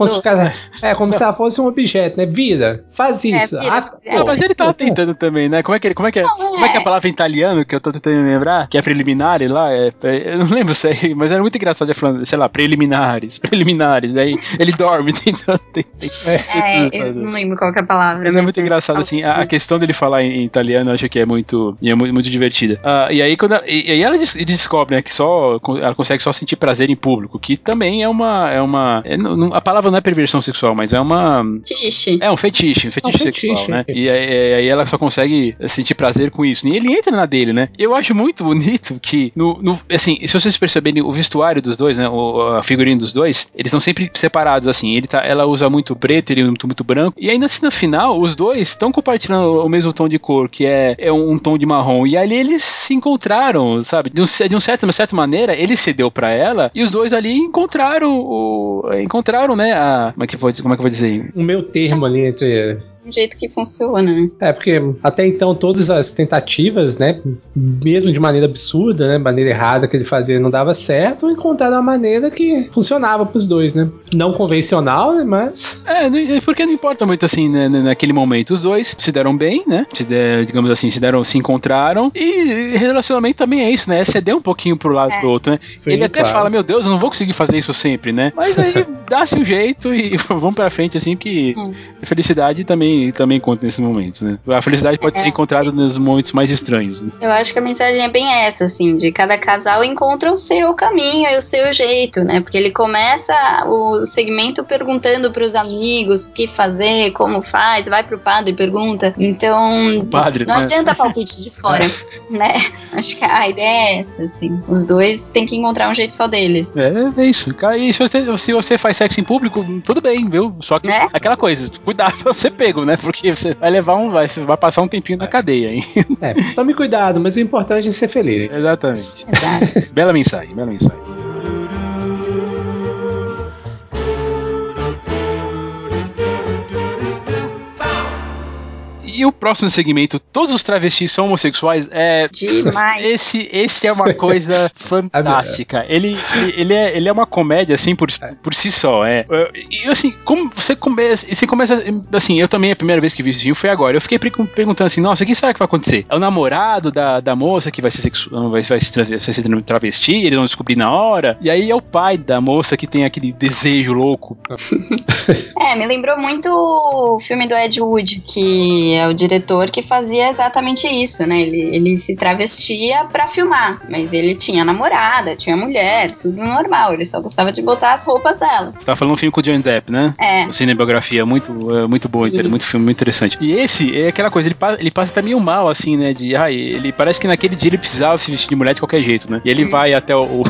se, Assustador. é como se ela fosse um objeto, né? Vira, faz É, isso. vira, Ah, é, mas ele tava tentando também, né? Como é que, ele- como é, que, é, Não, como é que é a é. palavra em italiano que eu tô tentando lembrar? Que é preliminare lá? É, é- eu não lembro se é, mas era muito engraçado ele falando, sei lá, preliminares, preliminares. Aí ele dorme tentando. tentando É, eu não lembro qual que é a palavra. mas é muito é- engraçado, assim, a, a questão dele falar em, em italiano, eu acho que é muito, é muito, muito divertida. Ah, e aí, quando ela, e, e aí ela des- descobre, né, que só ela consegue só sentir prazer em público, que também é uma. É uma é, a palavra não é perversão sexual, mas é uma. Fetiche. É um fetiche, um fetiche, É um sexual, fetiche. né? E aí, aí ela só consegue sentir prazer com isso. E ele entra na dele, né? Eu acho muito bonito que, no, no- assim, se vocês perceberem o vestuário dos dois, né? O, a figurinha dos dois, eles estão sempre separados, assim. Ele tá, ela usa muito preto, ele muito, muito branco. E ainda assim, no final, os dois estão compartilhando o mesmo tom de cor, que é, é um, tom de marrom. E ali eles se encontraram, sabe? De, um, de um certo, uma certa maneira, ele cedeu pra ela e os dois ali encontraram o. Encontraram, né? A, como, é que dizer- como é que eu vou dizer? Um meio termo ali entre Um jeito que funciona, né? É, porque até então todas as tentativas, né, mesmo de maneira absurda, né, maneira errada que ele fazia não dava certo, encontraram uma maneira que funcionava pros dois, né? Não convencional, né, mas É, não- é porque não importa muito assim, né, na- naquele momento. Os dois se deram bem, né? Se der- digamos assim, se deram, se encontraram. E relacionamento também é isso, né? É ceder um pouquinho pro lado É. do outro, né? Sim, Ele até claro. fala, meu Deus, eu não vou conseguir fazer isso sempre, né? Mas aí dá-se um jeito e vamos pra frente, assim, que Hum. felicidade também, também conta nesses momentos, né? A felicidade pode ser É. encontrada nos momentos mais estranhos. Né? Eu acho que a mensagem é bem essa, assim, de cada casal encontra o seu caminho e o seu jeito, né? Porque ele começa o segmento perguntando pros amigos o que fazer, como faz, vai pro padre e pergunta. Então, O padre, não né? adianta palpite de fora, né? Acho que a ideia é essa, assim. Os dois têm que encontrar um jeito só deles. É, é isso. E se você, se você faz sexo em público, tudo bem, viu? Só que Né? aquela coisa, cuidado pra ser pego, né? Porque você vai levar um. Vai, você vai passar um tempinho na cadeia, hein? é, tome cuidado, mas o importante é ser feliz. Exatamente. Exato. Bela mensagem, bela mensagem. E o próximo segmento, todos os travestis são homossexuais, é. Demais. Esse, esse é uma coisa fantástica. Ele, ele, ele é, ele é uma comédia, assim, por, por si só. É. E assim, como você começa. Você começa. Assim, eu também, a primeira vez que vi esse filme foi agora. Eu fiquei perguntando assim, nossa, o que será que vai acontecer? É o namorado da, da moça que vai ser, sexu vai, vai, vai ser travesti, eles vão descobrir na hora. E aí é o pai da moça que tem aquele desejo louco. É, me lembrou muito o filme do Ed Wood, que é o diretor que fazia exatamente isso, né? Ele, ele se travestia pra filmar, mas ele tinha namorada, tinha mulher, tudo normal. Ele só gostava de botar as roupas dela. Você tá falando um filme com o Johnny Depp, né? É. O cinebiografia muito, é, muito boa, inter- Sim. muito filme, muito interessante. E esse é aquela coisa, ele, pa- ele passa até meio mal, assim, né? De, ai, ele parece que naquele dia ele precisava se vestir de mulher de qualquer jeito, né? E ele vai até o, o,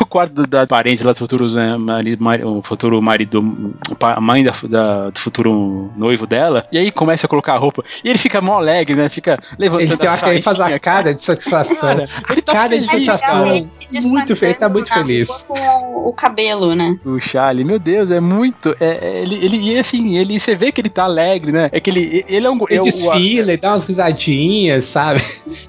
o quarto da parente lá dos futuros, né? Marido, mari- o futuro marido, a mãe da, da- do futuro noivo dela. E aí começa a colocar a roupa. E ele fica mó alegre, né? Fica levantando Ele, tem a uma, ele faz uma cara de satisfação. Cara, ele tá cara de feliz, satisfação. cara. Ele se Muito feio, tá muito feliz. Com o cabelo, né? O Charlie, meu Deus, é muito. É, é, ele, ele, e assim, ele, você vê que ele tá alegre, né? É que ele, ele é um. Ele é o- desfila, ele dá umas risadinhas, sabe?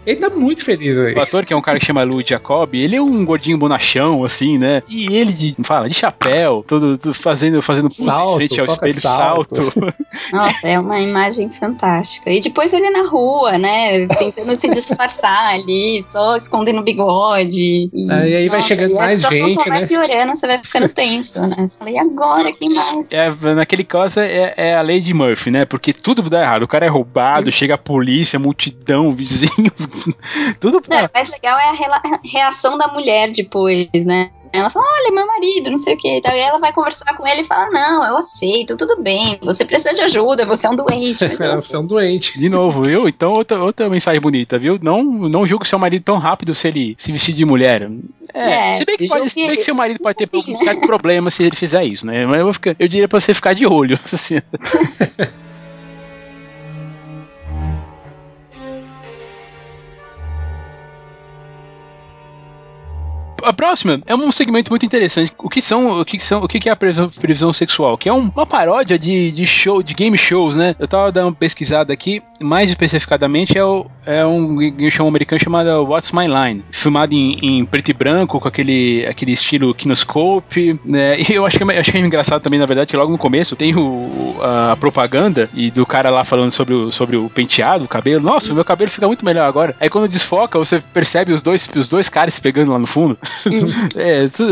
Ele tá muito feliz aí. O ator, que é um cara que chama Lou Jacob, ele é um gordinho bonachão, assim, né? E ele de, fala, de chapéu, todo, todo fazendo, fazendo pose Salto, em frente ao espelho, salto. salto. Nossa, é uma imagem fantástica. E depois ele na rua, né? Tentando se disfarçar ali, só escondendo o bigode. E, Aí- aí vai chegando e mais a situação gente, só vai né? piorando, você vai ficando tenso, né? Você fala, e agora? Quem mais? É, naquele caso é, é a Lady Murphy, né? Porque tudo dá errado. O cara é roubado, chega a polícia, multidão, vizinho, tudo Não, pra. o mais legal é a rela- reação da mulher depois, né? Ela fala, olha, meu marido, não sei o que. Daí ela vai conversar com ele e fala, não, eu aceito, tudo bem, você precisa de ajuda, você é um doente. Mas eu Você é um doente. De novo, viu? Então, outra, outra mensagem bonita, viu? Não, não julgue seu marido tão rápido se ele se vestir de mulher. É, É, se bem que, pode, se bem que seu marido pode ter Sim, um né? certo problema se ele fizer isso, né? Mas eu, vou ficar- eu diria pra você ficar de olho. assim. A próxima é um segmento muito interessante. O que são, o que são, o que é a previsão, sexual? Que é um- uma paródia de, de show, de game shows, né? Eu tava dando uma pesquisada aqui, mais especificadamente é, o, é um game show americano chamado What's My Line, filmado em, em preto e branco com aquele, aquele estilo kinoscope, né? E eu acho que é, acho que é engraçado também, na verdade, que logo no começo tem o, a propaganda e do cara lá falando sobre o, sobre o penteado, o cabelo. Nossa, meu cabelo fica muito melhor agora. Aí quando desfoca, você percebe os dois, os dois caras se pegando lá no fundo. é, isso,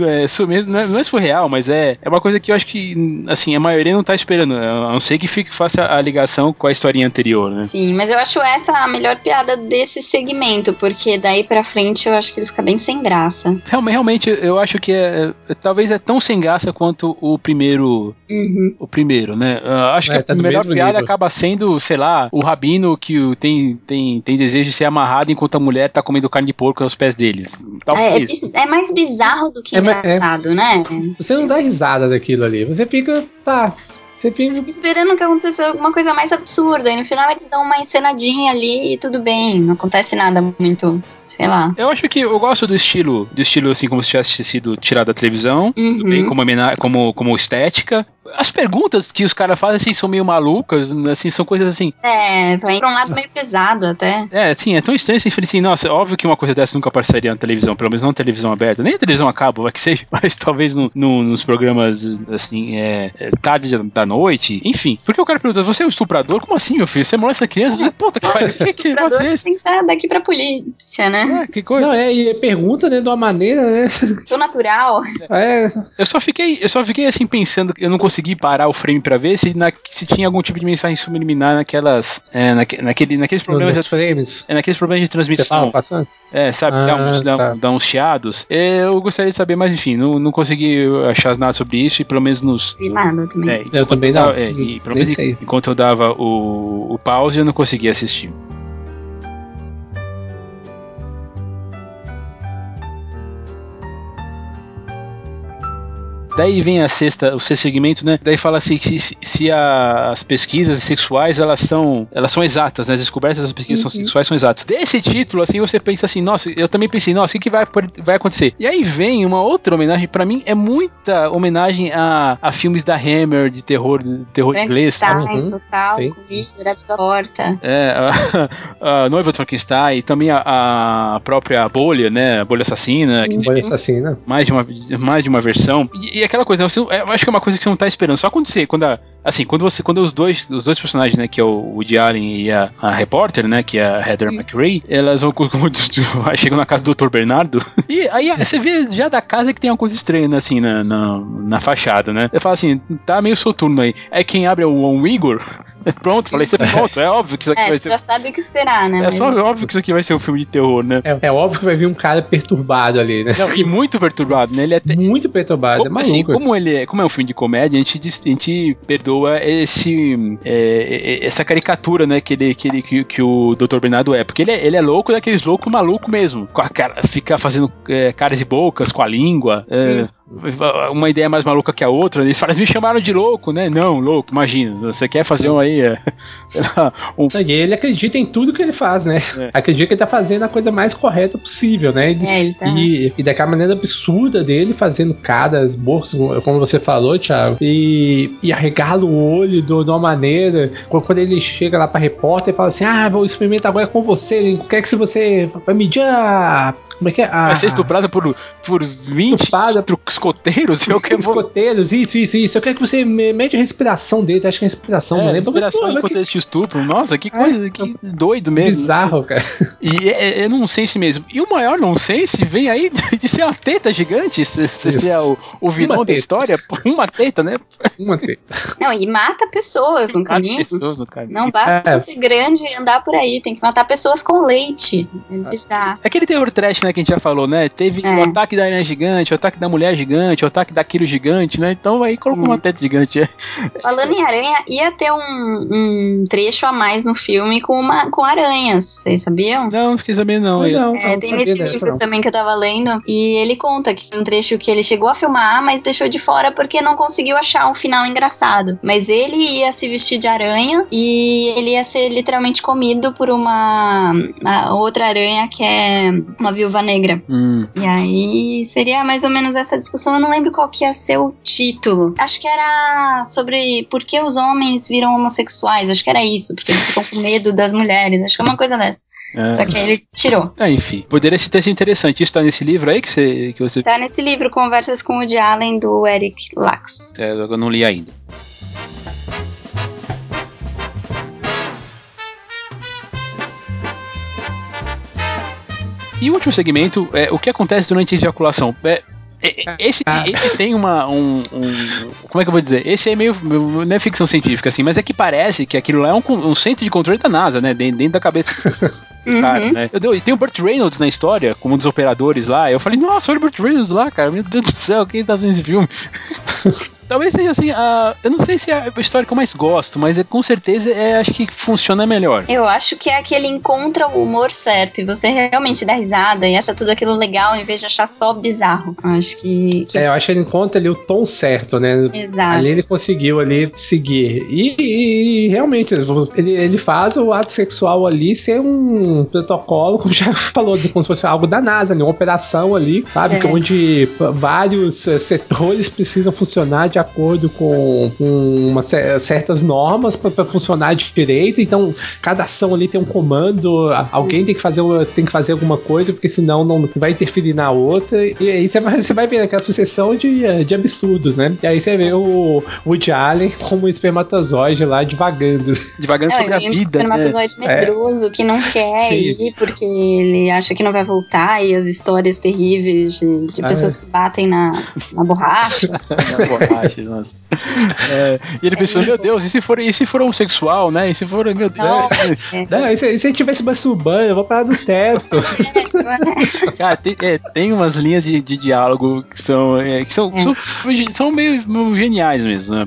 é, isso mesmo, não é, não é surreal, mas é, é uma coisa que eu acho que, assim, a maioria não tá esperando, a não ser que fique, faça a ligação com a historinha anterior, né? Sim, mas eu acho essa a melhor piada desse segmento, porque daí pra frente eu acho que ele fica bem sem graça. Realmente, realmente eu acho que é, é, talvez é tão sem graça quanto o primeiro, Uhum. o primeiro, né? Uh, acho É, que tá a melhor piada nível. acaba sendo, sei lá, o rabino que tem, tem, tem desejo de ser amarrado enquanto a mulher tá comendo carne de porco aos pés dele. É, é bis- é mais bizarro do que É, é. engraçado, né? Você não dá risada daquilo ali. Você fica. Tá. Você fica. Esperando que acontecesse alguma coisa mais absurda. E no final eles dão uma encenadinha ali e tudo bem. Não acontece nada muito, sei lá. Eu acho que eu gosto do estilo, do estilo assim como se tivesse sido tirado da televisão, Uhum. bem como, como, como estética. As perguntas que os caras fazem assim são meio malucas, assim, são coisas assim. É, vai pra um lado meio pesado até. É, assim, é tão estranho assim, assim, nossa, óbvio que uma coisa dessa nunca apareceria na televisão, pelo menos não na televisão aberta, nem na televisão a cabo, vai que seja, mas talvez no, no- nos programas, assim, é, é, tarde da- noite, enfim. Porque o cara pergunta, você é um estuprador? Como assim, meu filho? Você molesta crianças? Você, Puta, cara, que, que negócio é Você esse? tem que estar daqui pra polícia, né? Ah, que coisa. Não, é, e pergunta, né, de uma maneira, né? Tão natural. É, Eu só fiquei, eu só fiquei assim pensando, eu não consegui parar o frame pra ver se, na- se tinha algum tipo de mensagem subliminar naquelas, é, naque- naquele, naqueles problemas, nos de, frames. é, naqueles problemas de transmissão, passando? é, sabe, dá, uns, Ah, dá, tá. dá uns chiados. Eu gostaria de saber, mas enfim, não, não consegui achar nada sobre isso e pelo menos nos Vi nada também. é, Eu também não. dava- é, e pelo menos enquanto eu dava o, o pause, eu não conseguia assistir. Daí vem a sexta, o sexto segmento, né? Daí fala assim que se, se a- as pesquisas sexuais elas são, elas são exatas, né? As descobertas das pesquisas são sexuais são exatas. Desse título, assim, você pensa assim, nossa, eu também pensei, nossa, o que, que vai, vai acontecer? E aí vem uma outra homenagem, pra mim, é muita homenagem a, a filmes da Hammer, de terror, de terror inglês? Frankenstein, Uhum. total, Sim, direto da porta. É, a, a noiva do Frankenstein, e também a, a própria bolha, né? A bolha assassina, que Olha assassina. mais de uma, mais de uma versão. E, e aquela coisa, né, você, não- eu acho que é uma coisa que você não tá esperando. Só acontecer, quando a, assim, quando você, quando os dois, os dois personagens, né, que é o Woody Allen e a, a repórter, né, que é a Heather McRae, elas vão, como, chegam na casa do Dr. Bernardo, e aí você vê já da casa que tem uma coisa estranha, né, assim, na, na, na fachada, né. Eu falo assim, tá meio soturno aí. Aí quem abre é o, o Igor, pronto, falei, você pronto, é óbvio que isso aqui É, vai ser... já sabe o que esperar, né? É Mas- só óbvio que isso aqui vai ser um filme de terror, né? É, é óbvio que vai vir um cara perturbado ali, né? Não, e muito perturbado, né? Ele é até, Muito perturbado, é Como, assim, como ele é, como é um filme de comédia, a gente, a gente perdoa esse, é, é, essa caricatura, né, que, ele, que, ele, que, que o Dr. Bernardo é. Porque ele é, ele é louco daqueles loucos maluco mesmo. Com a cara, fica fazendo é, caras e bocas com a língua. é, Uma ideia mais maluca que a outra. Eles falam, "Eles me chamaram de louco, né? Não, louco, imagina. Você quer fazer um aí. é, um E ele acredita em tudo que ele faz, né? É. Acredita que ele tá fazendo a coisa mais correta possível, né? E, É, ele tá. e, e daquela maneira absurda dele, fazendo caras, bocas, como você falou, Thiago, e, e arregala o olho do- de uma maneira. Quando, quando ele chega lá pra repórter e fala assim: Ah, vou experimentar agora com você. Quer que se você vai medir a. Como é que é? A, vai ser estuprada por, por 20 Estuprada. estru- escoteiros. Eu que vou. Escoteiros, isso, isso, isso. Eu quero que você me- mede a respiração dele. Acho que é a respiração, não É, lembro. inspiração Pô, em mas que contexto de estupro. Nossa, que coisa, que doido mesmo. bizarro, cara. E é, é nonsense mesmo. E o maior nonsense vem aí de, ser uma teta gigante. Se, se é o, o vilão Uma da teta. história, uma teta, né? Uma treta. Não, e mata pessoas no caminho. pessoas no caminho. Não basta É. ser grande e andar por aí, tem que matar pessoas com leite. É bizarro. Aquele terror trash, né, que a gente já falou, né? Teve É. o ataque da aranha gigante, o ataque da mulher gigante, o ataque daquilo gigante, né? Então aí colocou Hum. uma teta gigante. é. Falando em aranha, ia ter um, um trecho a mais no filme com, uma, com aranhas, vocês sabiam? Não, não fiquei sabendo, não. Não, É, não tem sabia nesse dessa, livro não. também que eu tava lendo, e ele conta que um trecho que ele chegou a filmar, mas deixou de fora porque não conseguiu achar um final engraçado. Mas ele ia se vestir de aranha e ele ia ser literalmente comido por uma outra aranha que é uma viúva negra. Hum. E aí seria mais ou menos essa discussão. Eu não lembro qual que ia ser o título. Acho que era sobre por que os homens viram homossexuais. Acho que era isso, porque eles ficam com medo das mulheres. Acho que é uma coisa dessa. É. Só que aí ele tirou. É, enfim, poderia ser sido interessante. Isso tá nesse livro aí que você. Que você Tá nesse livro, Conversas com o de Allen, do Eric Lax. é, eu não li ainda. E o último segmento é o que acontece durante a ejaculação. É, esse, ah. esse tem uma. Um, um, como é que eu vou dizer? Esse é meio. Não é ficção científica, assim, mas é que parece que aquilo lá é um, um centro de controle da NASA, né? Dentro, dentro da cabeça. Uhum. Cara, né? Eu, e tem o Burt Reynolds na história, como um dos operadores lá. Eu falei, nossa, olha o Burt Reynolds lá, cara. Meu Deus do céu, quem tá fazendo esse filme? Talvez seja assim, a, eu não sei se é a história que eu mais gosto, mas é, com certeza é, acho que funciona melhor. Eu acho que é que ele encontra o humor certo e você realmente dá risada e acha tudo aquilo legal em vez de achar só bizarro. Acho que. que... É, eu acho que ele encontra ali o tom certo, né? Exato. Ali ele conseguiu ali seguir. E, e, e realmente, ele, ele faz o ato sexual ali ser um protocolo, como já falou, como se fosse algo da NASA, né? uma operação ali, sabe? É. Onde vários eh, setores precisam funcionar de acordo com, com uma, certas normas para funcionar direito. Então, cada ação ali tem um comando, alguém tem que fazer, tem que fazer alguma coisa, porque senão não vai interferir na outra. E aí você vai, você vai ver aquela sucessão de, de absurdos, né? E aí você vê o Woody Allen como um espermatozoide lá devagando. Devagando é, sobre a vida. Um espermatozoide né? medroso é. que não quer Sim. ir porque ele acha que não vai voltar e as histórias terríveis de, de pessoas é. que batem na, na borracha. na borracha nossa. É, e ele pensou, meu Deus, e se for, e se for homossexual, né? E se for, meu Deus. É. Não, e se, e se ele tivesse masturbando, eu vou parar do teto. Cara, tem, é, tem umas linhas de, de diálogo que são, é, que são, é. são, são meio, meio, geniais mesmo, né?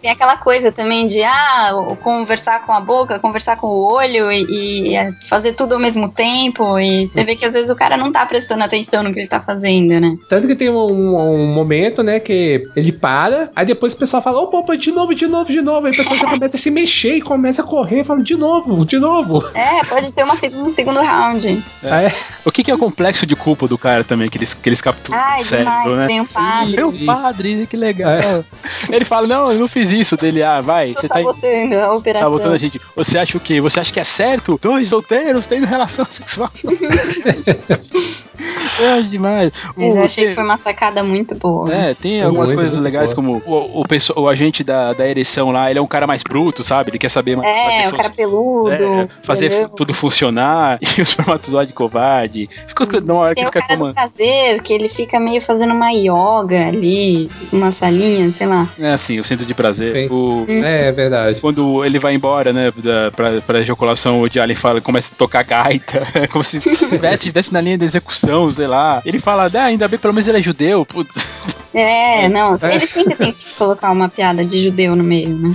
Tem aquela coisa também de, ah, conversar com a boca, conversar com o olho e, e fazer tudo ao mesmo tempo. E você vê que às vezes o cara não tá prestando atenção no que ele tá fazendo, né? Tanto que tem um, um momento, né, que ele para, aí depois o pessoal fala, opa, opa, de novo, de novo, de novo. Aí o pessoal já começa a se mexer e começa a correr, falando, de novo, de novo. É, pode ter uma, um segundo round. É. É. O que, que, é o complexo de culpa do cara também, que eles, que eles capturam Ai, cérebro, né? Vem o padre. Vem o padre, que legal. É. Ele fala, não, eu não fiz isso dele, ah, vai. Tô você tá sabotando tá a operação. Sabotando a gente. Você acha o quê? Você acha que é certo? Dois solteiros tendo relação sexual. é demais. Eu achei que foi uma sacada muito boa. É, tem algumas coisas legais, boa. como o, o, o, agente da, da ereção lá, ele é um cara mais bruto, sabe? Ele quer saber mais. É, o cara peludo. É, fazer tudo funcionar. E o espermatozoide covarde. Ficou numa hora que fica. Tem prazer, que ele fica meio fazendo uma yoga ali, uma salinha, sei lá. É assim, o centro de prazer. O, hum. É, é verdade. Quando ele vai embora, né, da, pra, pra ejaculação, o Jalen fala, começa a tocar gaita, como se estivesse na linha de execução, sei lá. Ele fala, ah, ainda bem, pelo menos ele é judeu. Putz. É, não, é. ele sempre tem que colocar uma piada de judeu no meio, né?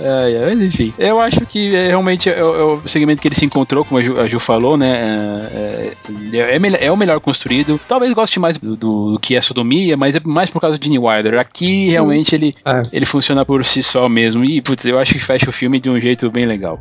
É, é, mas enfim, eu acho que é, realmente é, é, o segmento que ele se encontrou, como a Ju, a Ju falou, né? É, é, é, o melhor construído. Talvez goste mais do, do, que é sodomia, mas é mais por causa do Gene Wilder. Aqui realmente hum. ele, ele funciona por si só mesmo. E, putz, eu acho que fecha o filme de um jeito bem legal.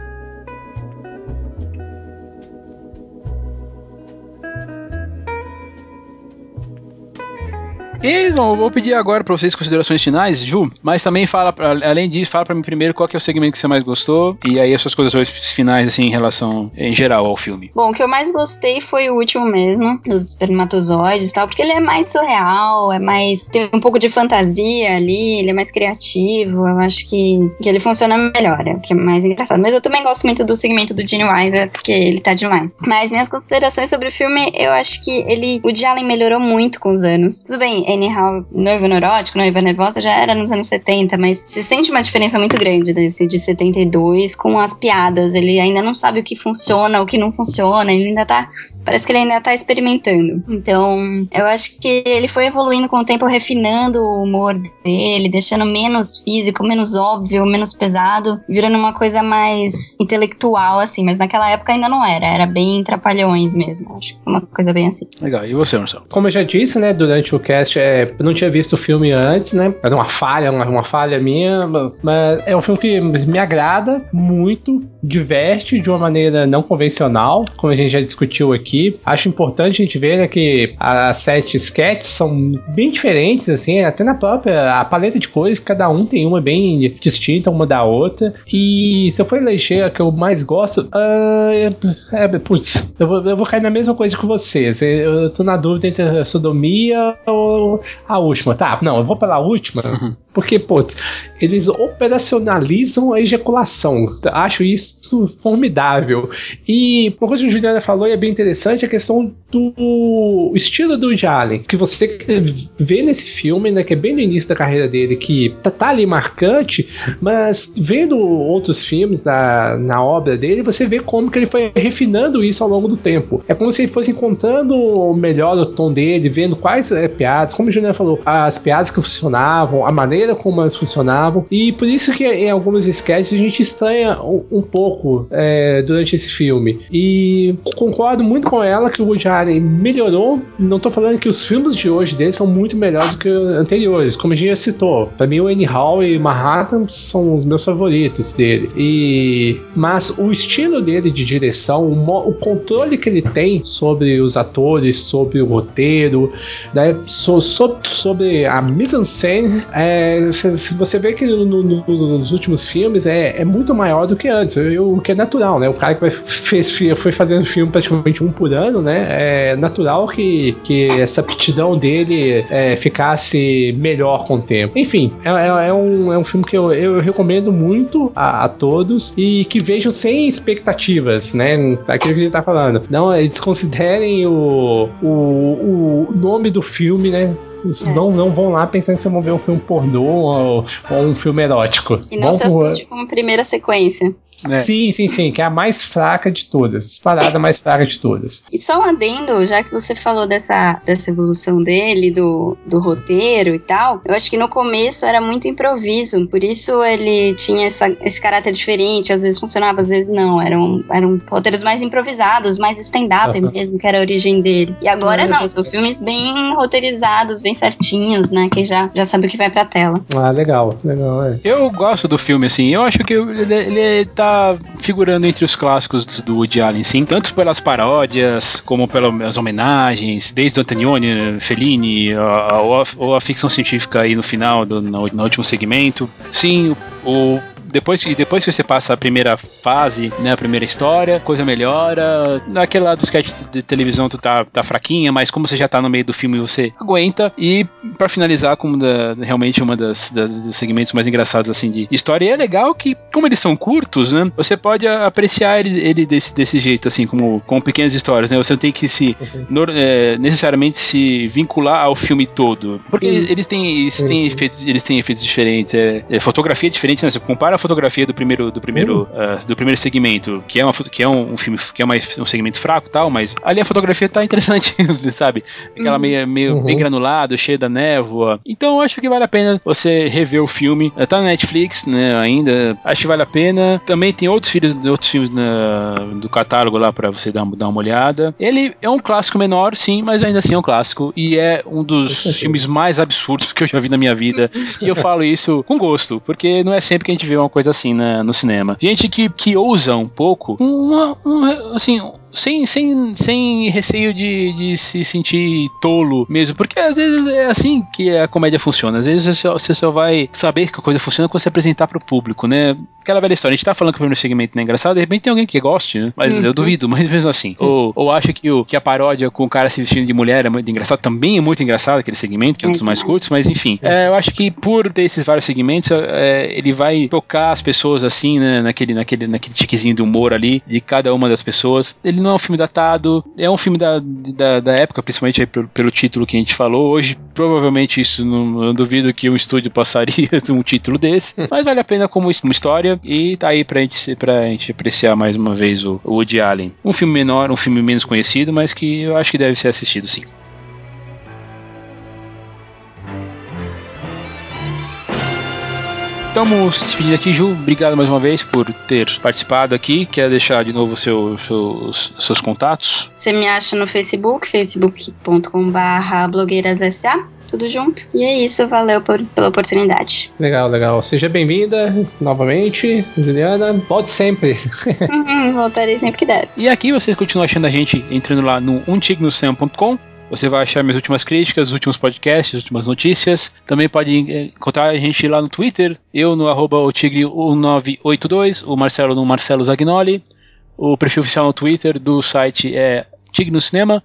E bom, vou pedir agora para vocês considerações finais, Ju, mas também fala, além disso, fala para mim primeiro qual é o segmento que você mais gostou e aí as suas considerações finais, assim, em relação, em geral, ao filme. Bom, o que eu mais gostei foi o último mesmo, dos espermatozoides e tal, porque ele é mais surreal, é mais. tem um pouco de fantasia ali, ele é mais criativo, eu acho que, que ele funciona melhor, é o que é mais engraçado. Mas eu também gosto muito do segmento do Gene Wilder, porque ele tá demais. Mas minhas considerações sobre o filme, eu acho que ele. O Jalen melhorou muito com os anos. Tudo bem, Anyhow, Noivo Neurótico, Noiva Nervosa já era nos anos 70, mas se sente uma diferença muito grande desse de 72 com as piadas. Ele ainda não sabe o que funciona, o que não funciona, ele ainda tá. Parece que ele ainda tá experimentando. Então, eu acho que ele foi evoluindo com o tempo, refinando o humor dele, deixando menos físico, menos óbvio, menos pesado, virando uma coisa mais intelectual, assim. Mas naquela época ainda não era, era bem trapalhões mesmo. Acho que uma coisa bem assim. Legal. E você, Marcelo? Como eu já disse, né, durante o cast, é, não tinha visto o filme antes, né? Era uma falha, uma, uma falha minha, mas é um filme que me agrada muito, diverte de uma maneira não convencional, como a gente já discutiu aqui. Acho importante a gente ver né, que as sete sketches são bem diferentes, assim, até na própria a paleta de cores, cada um tem uma bem distinta uma da outra. E se eu for eleger a que eu mais gosto, uh, é, é, putz, eu vou, eu vou cair na mesma coisa que vocês. Eu tô na dúvida entre sodomia ou a última. Tá, não, eu vou pela última. Uhum. Porque, pô, eles operacionalizam a ejaculação. Acho isso formidável. E uma coisa que a Juliana falou e é bem interessante é a questão do estilo do Jalen, que você vê nesse filme, né, que é bem no início da carreira dele, que tá, tá ali marcante, mas vendo outros filmes da, na obra dele, você vê como que ele foi refinando isso ao longo do tempo. É como se ele fosse encontrando melhor o tom dele, vendo quais é, piadas, como o Juliana falou, as piadas que funcionavam, a maneira como elas funcionavam, e por isso que em algumas sketches a gente estranha um, um pouco é, durante esse filme. E concordo muito com ela que o Woody Allen melhorou. Não tô falando que os filmes de hoje dele são muito melhores do que os anteriores, como a gente já citou. Pra mim, o Annie Hall e Manhattan são os meus favoritos dele. E mas o estilo dele de direção, o, o controle que ele tem sobre os atores, sobre o roteiro, né, so, so, sobre a mise-en-scène, é, se, você vê que no, no, nos últimos filmes é, é muito maior do que antes, o que é natural, né? O cara que fez, foi fazendo filme praticamente um por ano, né? É natural que, que essa aptidão dele é, ficasse melhor com o tempo. Enfim, é, é, é, um, é um filme que eu, eu recomendo muito a, a todos e que vejam sem expectativas, né? Aquilo que ele tá falando. Não, desconsiderem o, o, o nome do filme, né? É. Não, não vão lá pensando que vocês vão ver um filme pornô ou, ou um filme erótico. E não se assuste como primeira sequência. É. Sim, sim, sim, que é a mais fraca de todas, disparada mais fraca de todas. E só um adendo, já que você falou dessa, dessa evolução dele, do, do roteiro e tal, eu acho que no começo era muito improviso, por isso ele tinha essa, esse caráter diferente, às vezes funcionava, às vezes não, eram, eram roteiros mais improvisados, mais stand-up uhum. mesmo, que era a origem dele. E agora uhum. não, são filmes bem roteirizados, bem certinhos, né, que já, já sabe o que vai pra tela. Ah, legal, legal, é. Eu gosto do filme, assim, eu acho que ele, ele tá figurando entre os clássicos do Woody Allen, sim, tanto pelas paródias, como pelas homenagens, desde o Antonioni, Fellini, ou a, a, a, ficção científica aí no final, do, no, no último segmento. Sim, o depois, depois que você passa a primeira fase, né, a primeira história, coisa melhora. Naquele lado do sketch de televisão tu tá, tá fraquinha, mas como você já tá no meio do filme, você aguenta. E para finalizar, como da, realmente uma das, das, dos segmentos mais engraçados assim de história, e é legal que, como eles são curtos, né, você pode apreciar ele, ele desse, desse jeito, assim, como com pequenas histórias, né? Você não tem que se uhum. no, é, necessariamente se vincular ao filme todo. Porque Sim. eles têm, eles têm efeitos, eles têm efeitos diferentes, é, é, fotografia é diferente, né? Você compara a fotografia do primeiro do primeiro uh, do primeiro segmento, que é uma que é um, um filme que é mais um segmento fraco, tal, mas ali a fotografia tá interessante, sabe? Aquela uhum. meio, meio uhum. bem granulado, cheia da névoa. Então eu acho que vale a pena você rever o filme. Eh, tá na Netflix, né, ainda. Acho que vale a pena. Também tem outros filmes, outros filmes na, do catálogo lá para você dar, dar uma olhada. Ele é um clássico menor, sim, mas ainda assim é um clássico e é um dos filmes mais absurdos que eu já vi na minha vida. e eu falo isso com gosto, porque não é sempre que a gente vê uma coisa assim na, no cinema. Gente que, que ousa um pouco, uma, uma assim, sem, sem, sem receio de, de se sentir tolo mesmo, porque às vezes é assim que a comédia funciona. Às vezes você só, você só vai saber que a coisa funciona quando você apresentar pro público, né? Aquela velha história, a gente tá falando que o primeiro segmento não é engraçado, de repente tem alguém que goste, né? Mas eu uhum. duvido, mas mesmo assim. Ou, ou acha que, o, que a paródia com o cara se vestindo de mulher é muito engraçado, também é muito engraçado aquele segmento, que é um dos mais curtos, mas enfim. É, eu acho que por ter esses vários segmentos, é, ele vai tocar as pessoas assim, né? Naquele, naquele, naquele tiquezinho de humor ali, de cada uma das pessoas. Ele não é um filme datado, é um filme da, da, da época, principalmente aí pelo, pelo, título que a gente falou. Hoje, provavelmente, isso não, eu duvido que um estúdio passaria um título desse, mas vale a pena como uma história e tá aí pra gente, pra gente apreciar mais uma vez o, o Woody Allen. Um filme menor, um filme menos conhecido, mas que eu acho que deve ser assistido sim. Estamos despedindo aqui, Ju. Obrigado mais uma vez por ter participado aqui. Quer deixar de novo seu, seus, seus contatos? Você me acha no Facebook, facebook.com.br blogueirassa tudo junto. E é isso, valeu por, pela oportunidade. Legal, legal. Seja bem-vinda novamente, Juliana. Volte sempre. uhum, voltarei sempre que der. E aqui você continua achando a gente entrando lá no untignosam.com você vai achar minhas últimas críticas, os últimos podcasts, as últimas notícias. Também pode encontrar a gente lá no Twitter, eu no arroba o tigre1982, o Marcelo no Marcelo Zagnoli. O perfil oficial no Twitter do site é Tigre no Cinema.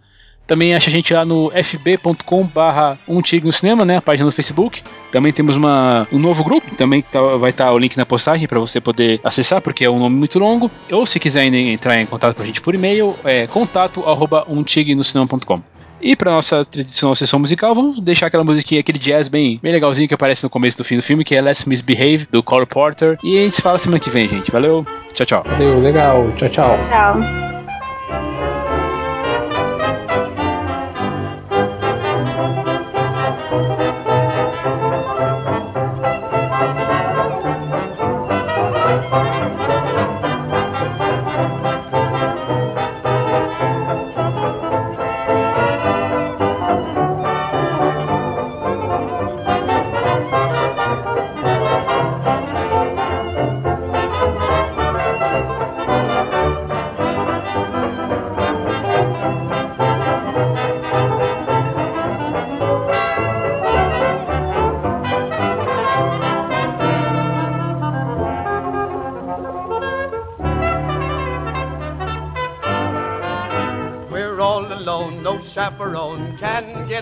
Também acha a gente lá no fb.com barra um tigre no cinema, né? A página no Facebook. Também temos uma, um novo grupo, também tá, vai estar tá o link na postagem para você poder acessar, porque é um nome muito longo. Ou se quiser entrar em contato com a gente por e-mail, é contato arroba umtignocinema.com. E para nossa tradicional sessão musical, vamos deixar aquela musiquinha, aquele jazz bem, bem legalzinho que aparece no começo do fim do filme, que é Let's Misbehave, do Cole Porter. E a gente se fala semana que vem, gente. Valeu, tchau, tchau. Valeu, legal. Tchau, tchau. Tchau.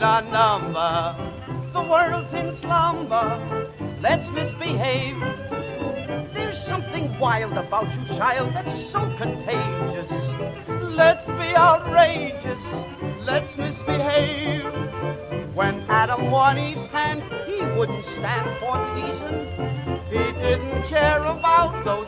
our number. The world's in slumber. Let's misbehave. There's something wild about you, child, that's so contagious. Let's be outrageous. Let's misbehave. When Adam won his hand, he wouldn't stand for treason. He didn't care about those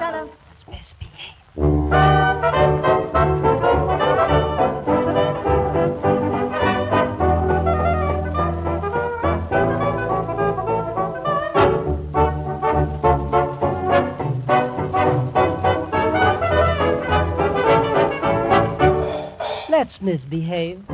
misbehave.